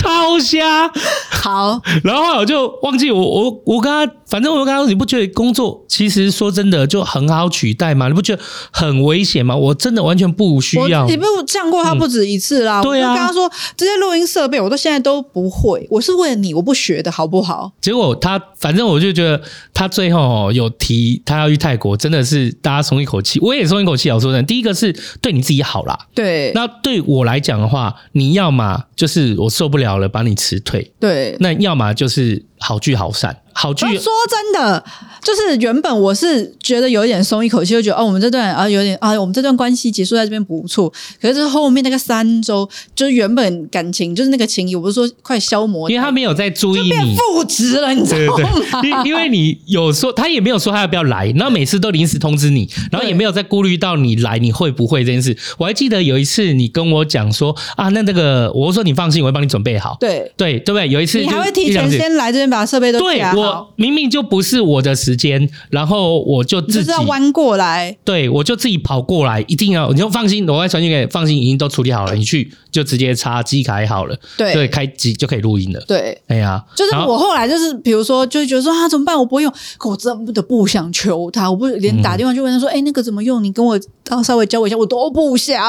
超瞎，好，然后，我就忘记我我我跟他，反正我跟他说，你不觉得工作其实说真的就很好取代吗？你不觉得很危险吗？我真的完全不需要。你不降过他不止一次啦。嗯、对啊，我跟他说这些录音设备我都现在都不会，我是为了你，我不学的好不好？结果他反正我就觉得他最后有提他要去泰国，真的是大家松一口气，我也松一口气。我说真的，第一个是对你自己好啦，对。那对我来讲的话，你要嘛就是我受不了了，把你辞退。对，那要么就是好聚好散。说真的，就是原本我是觉得有一点松一口气，就觉得哦，我们这段啊有点啊，我们这段关系结束在这边不错。可是后面那个三周，就是原本感情就是那个情谊，我不是说快消磨，因为他没有在注意你，负值了，你知道吗？因因为你有说，他也没有说他要不要来，然后每次都临时通知你，然后也没有在顾虑到你来你会不会这件事。我还记得有一次你跟我讲说啊，那那个我说你放心，我会帮你准备好。对对对不对？有一次你还会提前先来这边把设备都对我。明明就不是我的时间，然后我就自己要弯过来，对，我就自己跑过来，一定要你就放心，我会传讯给放心，已经都处理好了，你去就直接插机卡好了，对，对，开机就可以录音了，对，哎呀，就是我后来就是比如说就觉得说啊怎么办，我不会用，可我真的不想求他，我不连打电话就问他说，哎、嗯欸，那个怎么用？你跟我稍微教我一下，我都不想。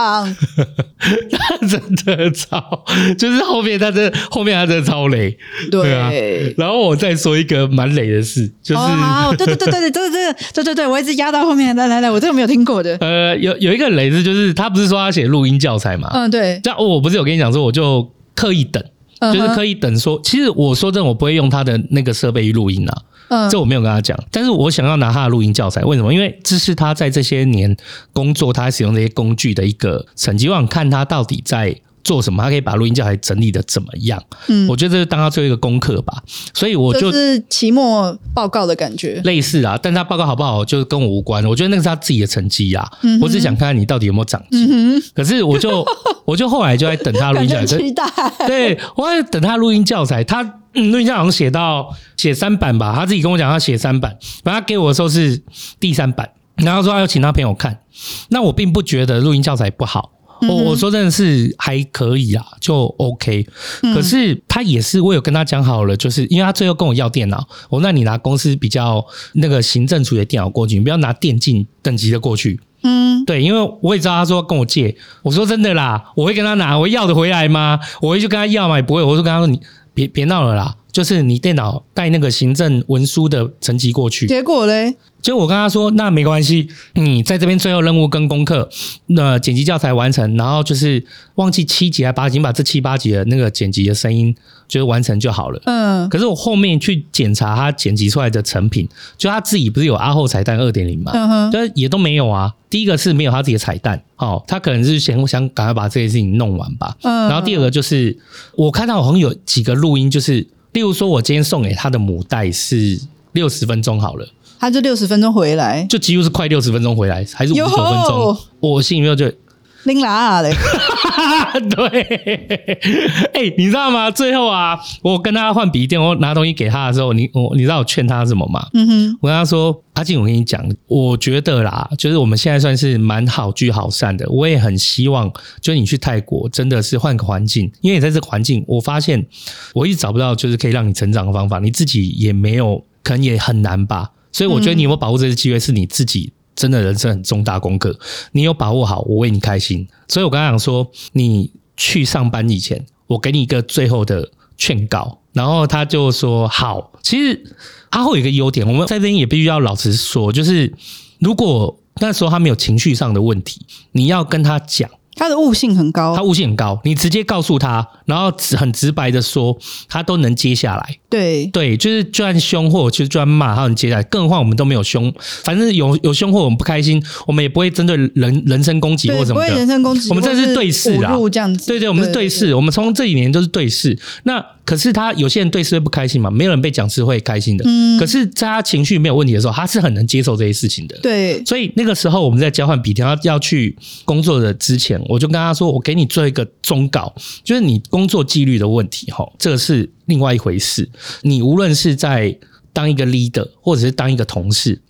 他 真的超，就是后面他真的后面他真的超雷，对，对啊，然后我再说一个蛮雷的事，就是哦，对对对对对对对对对对，我一直压到后面，来来来，我这个没有听过的。呃，有有一个雷是，就是他不是说他写录音教材嘛？嗯，对。这样我不是有跟你讲说，我就刻意等，就是刻意等说，其实我说真的，我不会用他的那个设备去录音啊。嗯，这我没有跟他讲，但是我想要拿他的录音教材，为什么？因为这是他在这些年工作，他使用这些工具的一个成绩，我想看他到底在。做什么？他可以把录音教材整理的怎么样？嗯，我觉得这是当他最后一个功课吧。所以我就，就是期末报告的感觉，类似啊。但他报告好不好，就是跟我无关。我觉得那个是他自己的成绩啊。嗯，我只想看看你到底有没有长进。嗯，可是我就，我就后来就在等他录音教材。期待。对，我在等他录音教材。他嗯，录音教材好像写到写三版吧。他自己跟我讲，他写三版。反正他给我的时候是第三版，然后说他要请他朋友看。那我并不觉得录音教材不好。我我说真的是还可以啊，就 OK。可是他也是，我有跟他讲好了，就是因为他最后跟我要电脑，我说那你拿公司比较那个行政处的电脑过去，你不要拿电竞等级的过去。嗯，对，因为我也知道他说跟我借，我说真的啦，我会跟他拿，我要得回来吗？我会去跟他要吗？也不会，我就跟他说你别别闹了啦，就是你电脑带那个行政文书的层级过去。结果嘞？结果我跟他说，那没关系，你在这边最后任务跟功课，那剪辑教材完成，然后就是忘记七集还八集，把这七八集的那个剪辑的声音就是完成就好了。嗯。可是我后面去检查他剪辑出来的成品，就他自己不是有阿后彩蛋二点零嘛？嗯哼。但也都没有啊。第一个是没有他自己的彩蛋，哦，他可能是想想赶快把这些事情弄完吧。嗯。然后第二个就是我看到好像有几个录音，就是例如说，我今天送给他的母带是六十分钟好了，他就六十分钟回来，就几乎是快六十分钟回来，还是五十九分钟？我心里面就。拎啦嘞，对，哎、欸，你知道吗？最后啊，我跟他换笔电，我拿东西给他的时候，你我你知道我劝他什么吗？嗯哼，我跟他说：“阿静，我跟你讲，我觉得啦，就是我们现在算是蛮好聚好散的。我也很希望，就是你去泰国，真的是换个环境，因为你在这个环境，我发现我一直找不到就是可以让你成长的方法，你自己也没有，可能也很难吧。所以我觉得你有没有把握这个机会，是你自己。”真的人生很重大功课，你有把握好，我为你开心。所以我刚刚讲说，你去上班以前，我给你一个最后的劝告。然后他就说好。其实阿浩有一个优点，我们在这边也必须要老实说，就是如果那时候他没有情绪上的问题，你要跟他讲。他的悟性很高，他悟性很高，你直接告诉他，然后很直白的说，他都能接下来。对对，就是就算凶或就就算骂，他能接下来。更何况我们都没有凶，反正有有凶或我们不开心，我们也不会针对人人身攻击或什么的。不会人身攻击，我们这是对视啊，这样子。对对，我们是对视。我们从这几年都是对视。那可是他有些人对视会不开心嘛？没有人被讲是会开心的。嗯。可是在他情绪没有问题的时候，他是很能接受这些事情的。对。所以那个时候我们在交换笔条要去工作的之前，我就跟他说：“我给你做一个忠告，就是你工作纪律的问题，哈，这个是另外一回事。你无论是在当一个 leader，或者是当一个同事，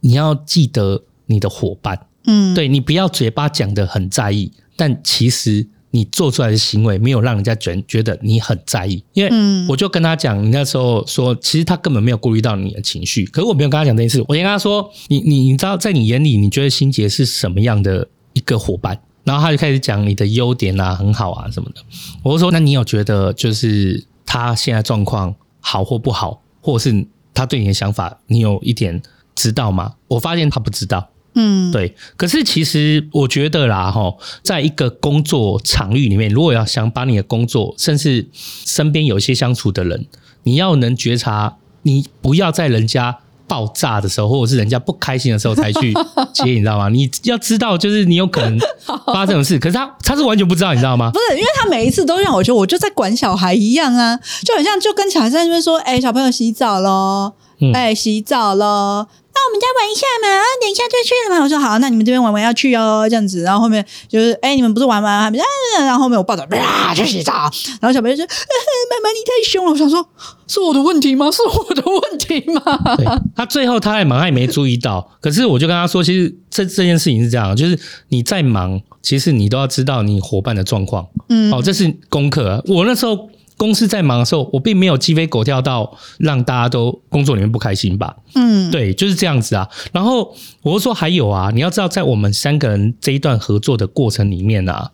你要记得你的伙伴，嗯，对，你不要嘴巴讲的很在意，但其实。”你做出来的行为没有让人家觉觉得你很在意，因为我就跟他讲，你那时候说，其实他根本没有顾虑到你的情绪，可是我没有跟他讲这件事。我先跟他说，你你你知道，在你眼里，你觉得心杰是什么样的一个伙伴？然后他就开始讲你的优点啊，很好啊什么的。我就说，那你有觉得就是他现在状况好或不好，或者是他对你的想法，你有一点知道吗？我发现他不知道。嗯，对。可是其实我觉得啦，哈，在一个工作场域里面，如果要想把你的工作，甚至身边有一些相处的人，你要能觉察，你不要在人家爆炸的时候，或者是人家不开心的时候才去 接，你知道吗？你要知道，就是你有可能发生这种事。可是他他是完全不知道，你知道吗？不是，因为他每一次都让我觉得我就在管小孩一样啊，就很像就跟小孩在那边说：“哎，小朋友洗澡喽，哎，洗澡喽。”那我们家玩一下嘛，啊，等一下就去了嘛。我说好，那你们这边玩完要去哦，这样子。然后后面就是，哎，你们不是玩完还没？然后后面我抱着，啪，去洗澡。然后小朋友说：“妈妈，你太凶了。”我想说，是我的问题吗？是我的问题吗？对，他最后他还忙，他也没注意到。可是我就跟他说，其实这这件事情是这样，就是你再忙，其实你都要知道你伙伴的状况。嗯，哦，这是功课。我那时候。公司在忙的时候，我并没有鸡飞狗跳到让大家都工作里面不开心吧？嗯，对，就是这样子啊。然后我说还有啊，你要知道，在我们三个人这一段合作的过程里面啊，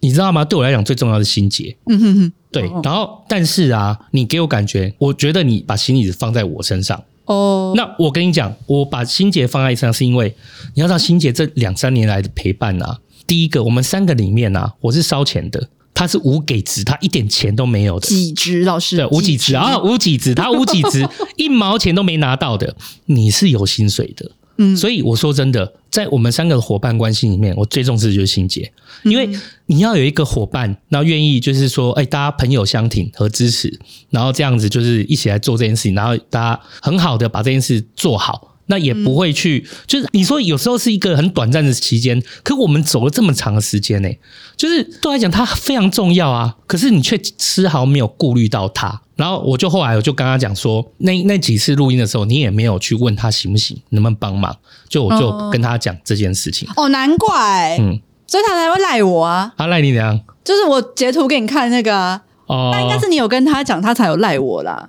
你知道吗？对我来讲，最重要的是心结。嗯哼哼，对。然后，但是啊，你给我感觉，我觉得你把心一直放在我身上。哦，那我跟你讲，我把心结放在身上，是因为你要知道，心结这两三年来的陪伴啊，第一个，我们三个里面啊，我是烧钱的。他是无给值，他一点钱都没有的。给职老师，对，无给职啊，无给职，他无给职，一毛钱都没拿到的。你是有薪水的，嗯，所以我说真的，在我们三个伙伴关系里面，我最重视的就是心结，因为你要有一个伙伴，然后愿意就是说，哎，大家朋友相挺和支持，然后这样子就是一起来做这件事情，然后大家很好的把这件事做好。那也不会去，就是你说有时候是一个很短暂的期间，可我们走了这么长的时间呢，就是对来讲它非常重要啊。可是你却丝毫没有顾虑到他。然后我就后来我就跟他讲说，那那几次录音的时候，你也没有去问他行不行，能不能帮忙。就我就跟他讲这件事情。哦，难怪，嗯，所以他才会赖我啊。他赖你怎样？就是我截图给你看那个，哦，那应该是你有跟他讲，他才有赖我啦。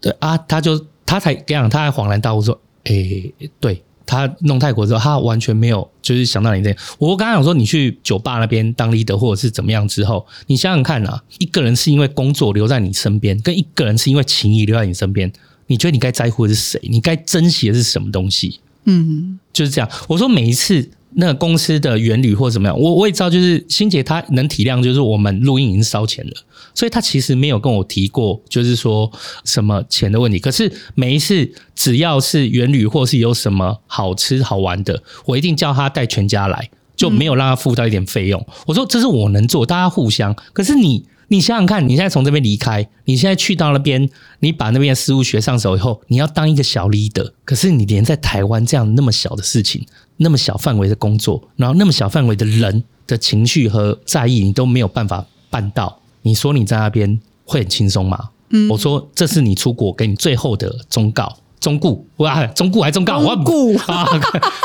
对啊，他就他才跟你讲，他还恍然大悟说。诶、对，他弄泰国之后，他完全没有就是想到你这。我刚刚想说，你去酒吧那边当 leader 或者是怎么样之后，你想想看啊，一个人是因为工作留在你身边，跟一个人是因为情谊留在你身边，你觉得你该在乎的是谁？你该珍惜的是什么东西？嗯，就是这样。我说每一次。那个公司的原理或怎么样，我我也知道，就是心洁他能体谅，就是我们录音已经烧钱了，所以她其实没有跟我提过，就是说什么钱的问题。可是每一次只要是原旅或是有什么好吃好玩的，我一定叫他带全家来，就没有让他付到一点费用。我说这是我能做，大家互相。可是你。你想想看，你现在从这边离开，你现在去到那边，你把那边的事务学上手以后，你要当一个小 leader，可是你连在台湾这样那么小的事情，那么小范围的工作，然后那么小范围的人的情绪和在意，你都没有办法办到。你说你在那边会很轻松吗？嗯，我说这是你出国给你最后的忠告。忠固哇，忠固还忠告，忠固啊，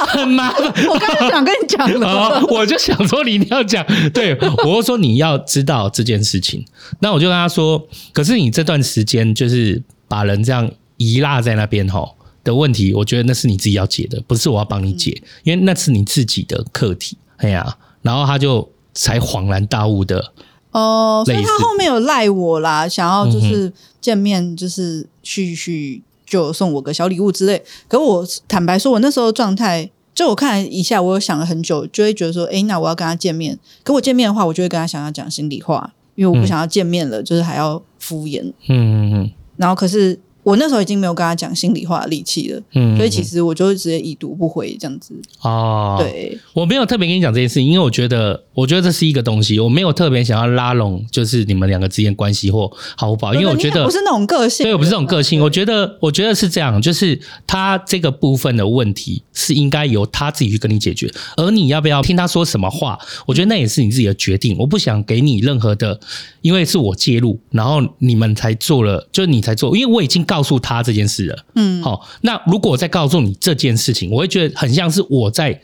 很麻烦。我刚才想跟你讲了，我就想说你一定要讲。对，我就说你要知道这件事情。那我就跟他说，可是你这段时间就是把人这样遗落在那边吼的问题，我觉得那是你自己要解的，不是我要帮你解，因为那是你自己的课题。哎呀，然后他就才恍然大悟的哦，所以他后面有赖我啦，想要就是见面，就是续续。就送我个小礼物之类，可我坦白说，我那时候状态，就我看了一下，我有想了很久，就会觉得说，诶，那我要跟他见面，可我见面的话，我就会跟他想要讲心里话，因为我不想要见面了，嗯、就是还要敷衍，嗯嗯嗯，然后可是。我那时候已经没有跟他讲心里话的力气了，嗯，所以其实我就直接已读不回这样子。哦，对，我没有特别跟你讲这件事情，因为我觉得，我觉得这是一个东西，我没有特别想要拉拢，就是你们两个之间关系或好不好，因为我觉得不是那种个性，对，我不是这种个性。我觉得，我觉得是这样，就是他这个部分的问题是应该由他自己去跟你解决，而你要不要听他说什么话，我觉得那也是你自己的决定。我不想给你任何的，因为是我介入，然后你们才做了，就是你才做，因为我已经告。告诉他这件事了，嗯，好，那如果我再告诉你这件事情，我会觉得很像是我在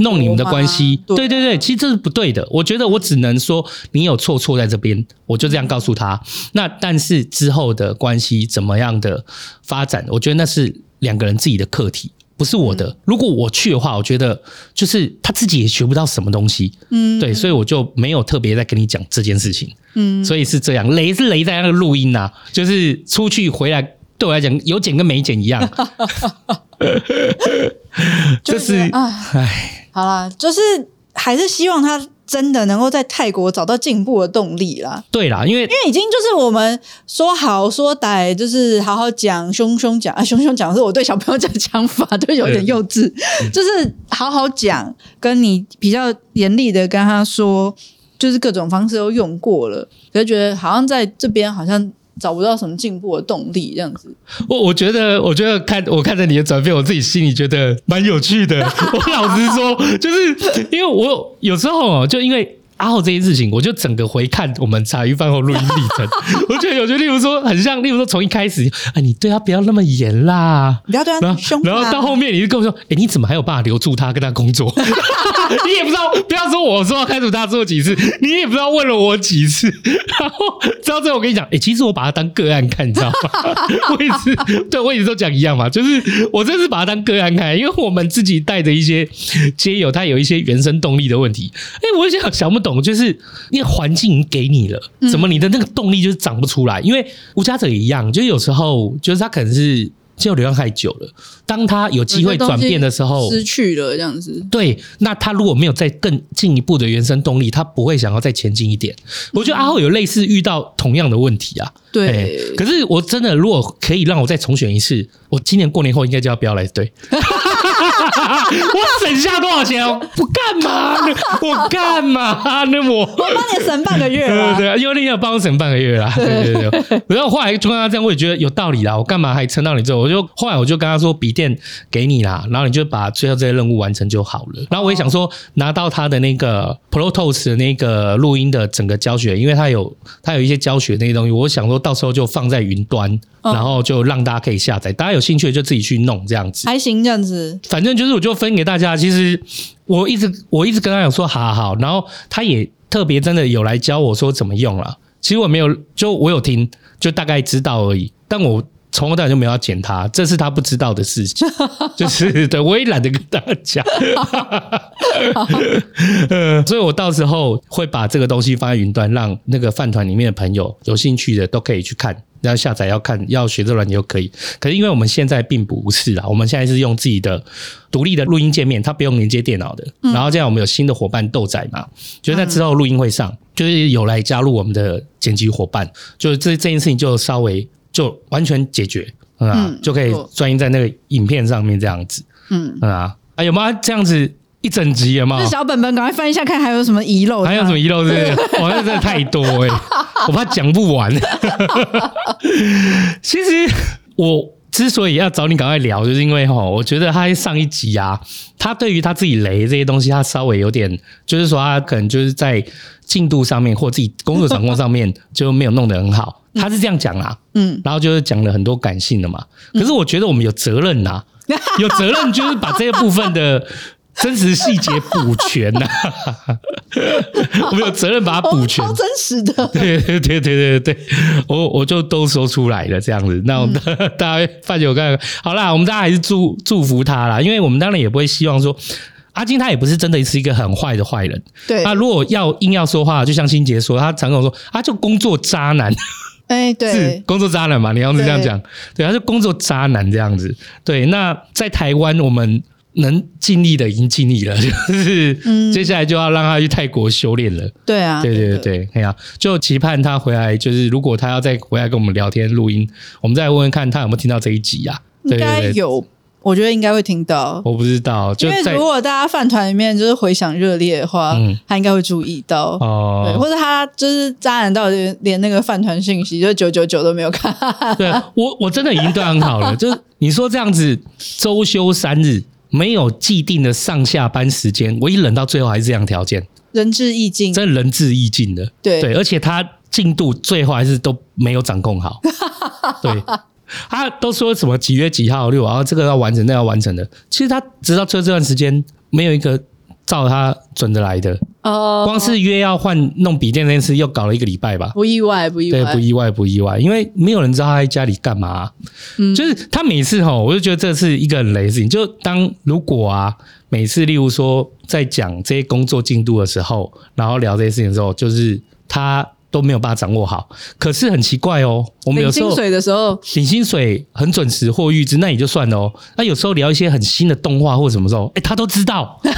弄你们的关系，对。对对，其实这是不对的。我觉得我只能说你有错，错在这边，我就这样告诉他。那但是之后的关系怎么样的发展，我觉得那是两个人自己的课题。不是我的，嗯、如果我去的话，我觉得就是他自己也学不到什么东西，嗯，对，所以我就没有特别在跟你讲这件事情，嗯，所以是这样，雷是雷在那个录音呐、啊，就是出去回来对我来讲有剪跟没剪一样，就是哎，好了，就是还是希望他。真的能够在泰国找到进步的动力啦。对啦，因为因为已经就是我们说好说歹，就是好好讲，凶凶讲啊，凶凶讲是我对小朋友讲讲法，就有点幼稚。嗯、就是好好讲，跟你比较严厉的跟他说，就是各种方式都用过了，就觉得好像在这边好像。找不到什么进步的动力，这样子。我我觉得，我觉得看我看着你的转变，我自己心里觉得蛮有趣的。我老实说，就是因为我有时候，就因为。阿浩这件事情，我就整个回看我们茶余饭后录音历程，我觉得有些，例如说很像，例如说从一开始，啊，你对他不要那么严啦，不要对他凶，然后到后面你就跟我说，哎，你怎么还有办法留住他跟他工作？你也不知道，不要说我说要开除他做几次，你也不知道问了我几次，然后直到最后我跟你讲，哎，其实我把他当个案看，你知道吗？我一直对我一直都讲一样嘛，就是我这是把他当个案看，因为我们自己带着一些街友，他有一些原生动力的问题，哎，我想想不懂。就是因为环境给你了，怎么你的那个动力就是长不出来？因为无家者也一样，就是有时候就是他可能是就流浪太久了，当他有机会转变的时候，失去了这样子。对，那他如果没有再更进一步的原生动力，他不会想要再前进一点。我觉得阿浩有类似遇到同样的问题啊。对，可是我真的如果可以让我再重选一次，我今年过年后应该就要不要来对。我省下多少钱？我干嘛？我干嘛？那我我帮你省半个月了。对对，因为你有帮我省半个月啦。对对对。然后后来就跟他这样，我也觉得有道理啦。我干嘛还撑到你这？我就后来我就跟他说，笔电给你啦，然后你就把最后这些任务完成就好了。然后我也想说，拿到他的那个 Pro Tools 的那个录音的整个教学，因为他有他有一些教学那些东西，我想说到时候就放在云端。然后就让大家可以下载，大家有兴趣的就自己去弄这样子，还行这样子。反正就是我就分给大家。其实我一直我一直跟他讲说好好，然后他也特别真的有来教我说怎么用了。其实我没有，就我有听，就大概知道而已。但我从头到尾就没有要剪他，这是他不知道的事情。就是对，我也懒得跟大家讲。嗯，所以我到时候会把这个东西放在云端，让那个饭团里面的朋友有兴趣的都可以去看。要下载要看要学这软件就可以，可是因为我们现在并不是啊，我们现在是用自己的独立的录音界面，它不用连接电脑的。然后这样我们有新的伙伴豆仔嘛，就在之后录音会上，就是有来加入我们的剪辑伙伴，就是这这件事情就稍微就完全解决啊，就可以专心在那个影片上面这样子，嗯。啊，啊有吗？这样子一整集有吗？小本本赶快翻一下看还有什么遗漏，还有什么遗漏？是不是？哇，那真的太多哎、欸。我怕讲不完。其实我。之所以要找你赶快聊，就是因为哈，我觉得他上一集啊，他对于他自己雷这些东西，他稍微有点，就是说他可能就是在进度上面或自己工作掌控上面 就没有弄得很好，他是这样讲啦，嗯，然后就是讲了很多感性的嘛，可是我觉得我们有责任呐，有责任就是把这些部分的。真实细节补全呐，我们有责任把它补全。超真实的，对对对对对对，我我就都说出来了这样子。那我们 大家饭酒看好啦，我们大家还是祝祝福他啦，因为我们当然也不会希望说阿金他也不是真的是一个很坏的坏人。对，那如果要硬要说话，就像欣杰说，他常跟我说，他就工作渣男。哎，对，是工作渣男嘛？你要是这样讲，对，他是工作渣男这样子。对，那在台湾我们。能尽力的已经尽力了，就是接下来就要让他去泰国修炼了。对啊，对对对对，哎呀，就期盼他回来，就是如果他要再回来跟我们聊天录音，我们再问问看他有没有听到这一集呀？应该有，我觉得应该会听到。我不知道，就因为如果大家饭团里面就是回响热烈的话，他应该会注意到哦。对，或者他就是渣男到连连那个饭团信息就九九九都没有看。对，我我真的已经对他很好了，就是你说这样子周休三日。没有既定的上下班时间，我一忍到最后还是这样条件，仁至义尽，真的仁至义尽的，对。对，而且他进度最后还是都没有掌控好，对，他都说什么几月几号六，然后这个要完成，那、要完成的，其实他直到最后这段时间没有一个。照他准的来的哦，光是约要换弄笔电那件事，又搞了一个礼拜吧。不意外，不意外，对，不意外，不意外，因为没有人知道他在家里干嘛、啊。嗯，就是他每次哈，我就觉得这是一个很雷的事情。就当如果啊，每次例如说在讲这些工作进度的时候，然后聊这些事情的时候，就是他都没有办法掌握好。可是很奇怪哦，我们有时候领薪水的时候，领薪水很准时或预支，那也就算了哦。那有时候聊一些很新的动画或者什么时候，哎，他都知道。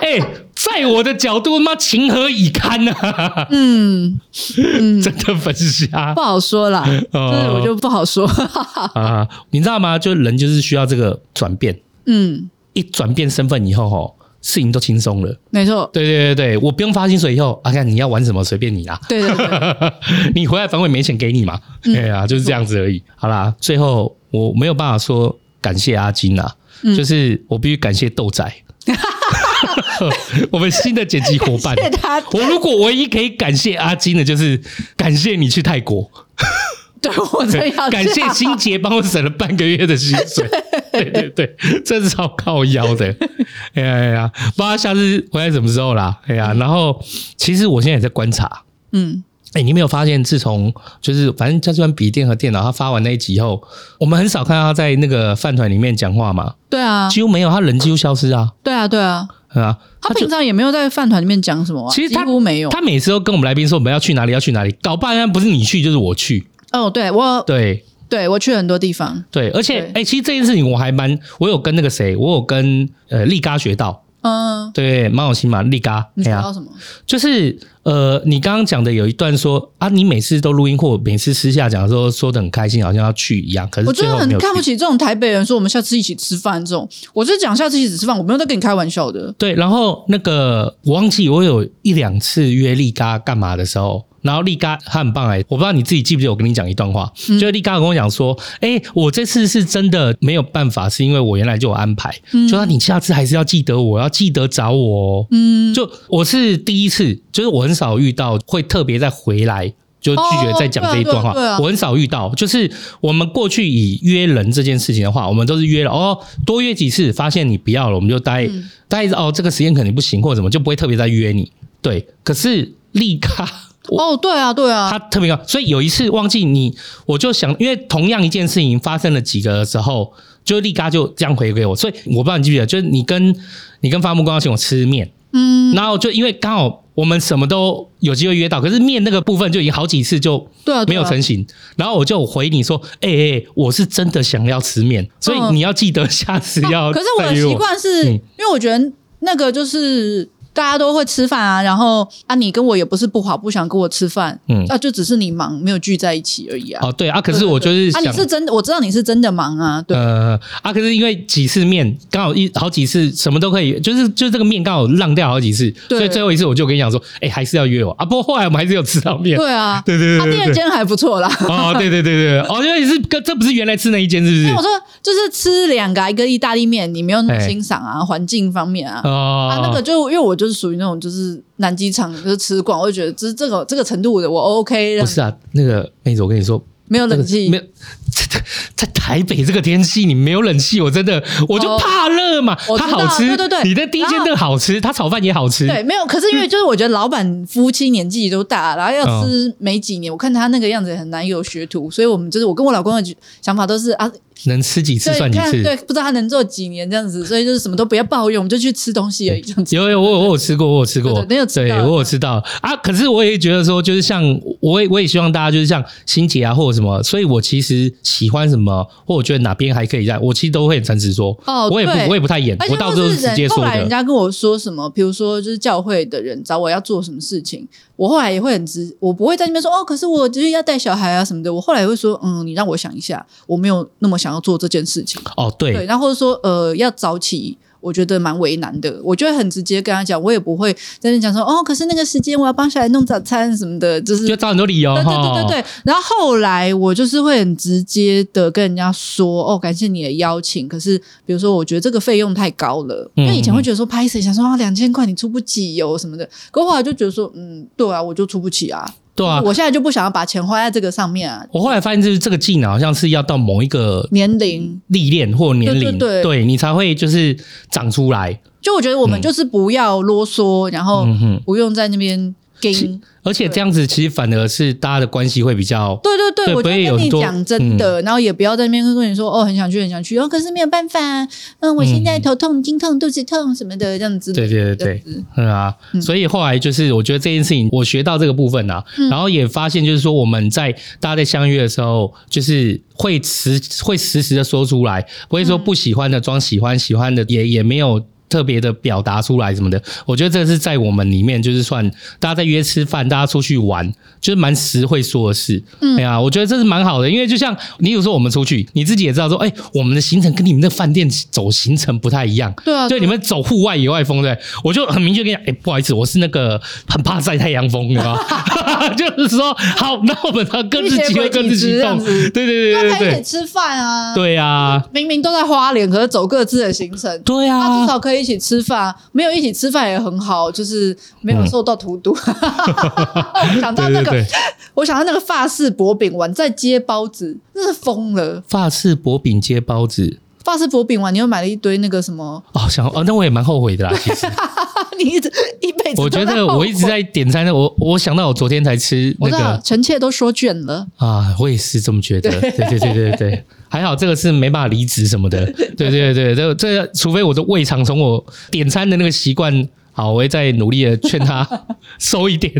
哎、欸，在我的角度，妈情何以堪呢、啊？嗯，嗯，真的分瞎，不好说啦。哦，我就不好说 啊。你知道吗？就人就是需要这个转变。嗯，一转变身份以后，吼，事情都轻松了。没错。对对对对，我不用发薪水以后，啊，看你要玩什么随便你啦。对对对，你回来反正也没钱给你嘛。对、嗯、啊，就是这样子而已。好啦，最后我没有办法说感谢阿金啊，嗯、就是我必须感谢豆仔。我们新的剪辑伙伴，我如果唯一可以感谢阿金的，就是感谢你去泰国。对，我真要感谢欣洁帮我省了半个月的薪水。对对对，这是超靠腰的。哎呀哎呀，不知道下次回来什么时候啦。哎呀，然后其实我现在也在观察。嗯，哎，你没有发现，自从就是反正他这款笔电和电脑，他发完那一集以后，我们很少看到他在那个饭团里面讲话嘛？对啊，几乎没有，他人几乎消失啊。对啊，对啊。啊，他平常也没有在饭团里面讲什么啊，其实他几乎没有。他每次都跟我们来宾说我们要去哪里，要去哪里，搞半天不是你去就是我去。哦，对，我对对，我去很多地方。对，而且哎，其实这件事情我还蛮，我有跟那个谁，我有跟呃丽嘎学到。嗯，对，蛮有心嘛，力嘎。你学到什么？就是。呃，你刚刚讲的有一段说啊，你每次都录音或每次私下讲的时候说的很开心，好像要去一样。可是我真的很看不起这种台北人，说我们下次一起吃饭这种。我是讲下次一起吃饭，我没有在跟你开玩笑的。对，然后那个我忘记我有一两次约力嘎干嘛的时候。然后力嘎他很棒哎，我不知道你自己记不记得我跟你讲一段话，嗯、就是力嘎跟我讲说，哎，我这次是真的没有办法，是因为我原来就有安排，嗯、就说你下次还是要记得我，要记得找我哦。嗯，就我是第一次，就是我很少遇到会特别再回来就拒绝再讲这一段话，我很少遇到，就是我们过去以约人这件事情的话，我们都是约了哦，多约几次，发现你不要了，我们就待待着哦，这个时间肯定不行或者怎么，就不会特别再约你。对，可是力嘎。哦，对啊，对啊，他特别高，所以有一次忘记你，我就想，因为同样一件事情发生了几个的时候，就立嘎就这样回给我，所以我不知道你记不记得，就是你跟你跟发木工要请我吃面，嗯，然后就因为刚好我们什么都有机会约到，可是面那个部分就已经好几次就没有成型，然后我就回你说，哎哎，我是真的想要吃面，所以你要记得下次要。可是我的习惯是因为我觉得那个就是。大家都会吃饭啊，然后啊，你跟我也不是不好，不想跟我吃饭，嗯，那、啊、就只是你忙没有聚在一起而已啊。哦，对啊，可是我就是想，啊，你是真的，我知道你是真的忙啊，对。呃，啊，可是因为几次面刚好一好几次什么都可以，就是就是这个面刚好浪掉好几次，对所以最后一次我就跟你讲说，哎，还是要约我啊。不过后来我们还是有吃到面，对啊，对对对，对，他第二间还不错啦。哦，对对对对，哦，因为是跟这不是原来吃那一间是不是？我说就是吃两个一个意大利面，你没有那么欣赏啊，环境方面啊，哦，啊，那个就因为我就是属于那种就是。南机场就是吃惯，我就觉得这这个这个程度的我 OK。不是啊，那个妹子，我跟你说，没有冷气，没有 台北这个天气，你没有冷气，我真的我就怕热嘛。它好吃，对对对，你的第一间的好吃，它炒饭也好吃。对，没有，可是因为就是我觉得老板夫妻年纪都大，然后要吃没几年，我看他那个样子很难有学徒，所以我们就是我跟我老公的想法都是啊。能吃几次算几次，对，不知道他能做几年这样子，所以就是什么都不要抱怨，我们就去吃东西而已。这样子有有，我有我有吃过，我有吃过，没有吃到，对，我有吃到啊。可是我也觉得说，就是像我也我也希望大家就是像欣姐啊，或者什么，所以我其实喜欢什么，或我觉得哪边还可以在，我其实都会很诚实说。哦，我也不我也不太演，我到时候直接说的。后来人家跟我说什么，比如说就是教会的人找我要做什么事情，我后来也会很直，我不会在那边说哦，可是我就是要带小孩啊什么的。我后来也会说，嗯，你让我想一下，我没有那么想要做这件事情。哦，对，对，然后或者说，呃，要早起，我觉得蛮为难的。我就会很直接跟他讲，我也不会在那讲说，哦，可是那个时间我要帮小孩弄早餐什么的，就是就找很多理由。对对对对对。然后后来我就是会很直接的跟人家说，哦，感谢你的邀请，可是比如说我觉得这个费用太高了，因为以前会觉得说拍摄想说啊两千块你出不起哟什么的，可后来就觉得说，嗯，对啊，我就出不起啊。对啊，我现在就不想要把钱花在这个上面啊。我后来发现，就是这个技能好像是要到某一个年龄历练或年龄，对，对，对，对你才会就是长出来。就我觉得我们就是不要啰嗦，嗯、然后不用在那边。而且这样子其实反而是大家的关系会比较对对对，我就跟你讲真的，嗯、然后也不要在那边跟你说哦，很想去很想去哦，可是没有办法，嗯，我现在头痛、经痛、肚子痛什么的这样子。对对对对，嗯啊，所以后来就是我觉得这件事情，我学到这个部分啊，嗯、然后也发现就是说我们在大家在相约的时候，就是会实会实时的说出来，不会说不喜欢的装喜欢，喜欢的也也没有。特别的表达出来什么的，我觉得这是在我们里面，就是算大家在约吃饭，大家出去玩，就是蛮实惠说的事。嗯，哎呀，我觉得这是蛮好的，因为就像你有时候我们出去，你自己也知道说，哎，我们的行程跟你们的饭店走行程不太一样。对啊，对，你们走户外野外风对，我就很明确跟你讲，哎，不好意思，我是那个很怕晒太阳风，你知道吗？就是说，好，那我们各自集合，各自行动。对对对对对，可以吃饭啊。对啊，明明都在花莲，可是走各自的行程。对啊，他至少可以。一起吃饭，没有一起吃饭也很好，就是没有受到荼毒。嗯、想到那个，对对对，我想到那个法式薄饼丸在接包子，真是疯了。法式薄饼接包子，法式薄饼碗，你又买了一堆那个什么？哦，想哦，那我也蛮后悔的啦。其实 你一直一辈子，我觉得我一直在点餐的，我我想到我昨天才吃那个，臣妾都说倦了啊，我也是这么觉得。对对对对对对。还好这个是没办法离职什么的，对对对，这这除非我的胃肠从我点餐的那个习惯，好，我会再努力的劝他 收一点。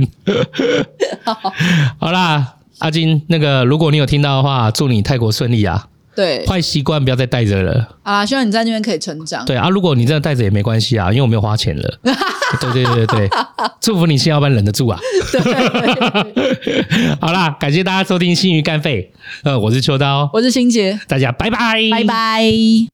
好，好啦，阿金，那个如果你有听到的话，祝你泰国顺利啊。对，坏习惯不要再带着了啊！希望你在那边可以成长。对啊，如果你真的带着也没关系啊，因为我没有花钱了。对对对对对，祝福你新老板忍得住啊！对，好啦，感谢大家收听《新鱼干肺》。呃，我是秋刀，我是新杰，大家拜拜，拜拜。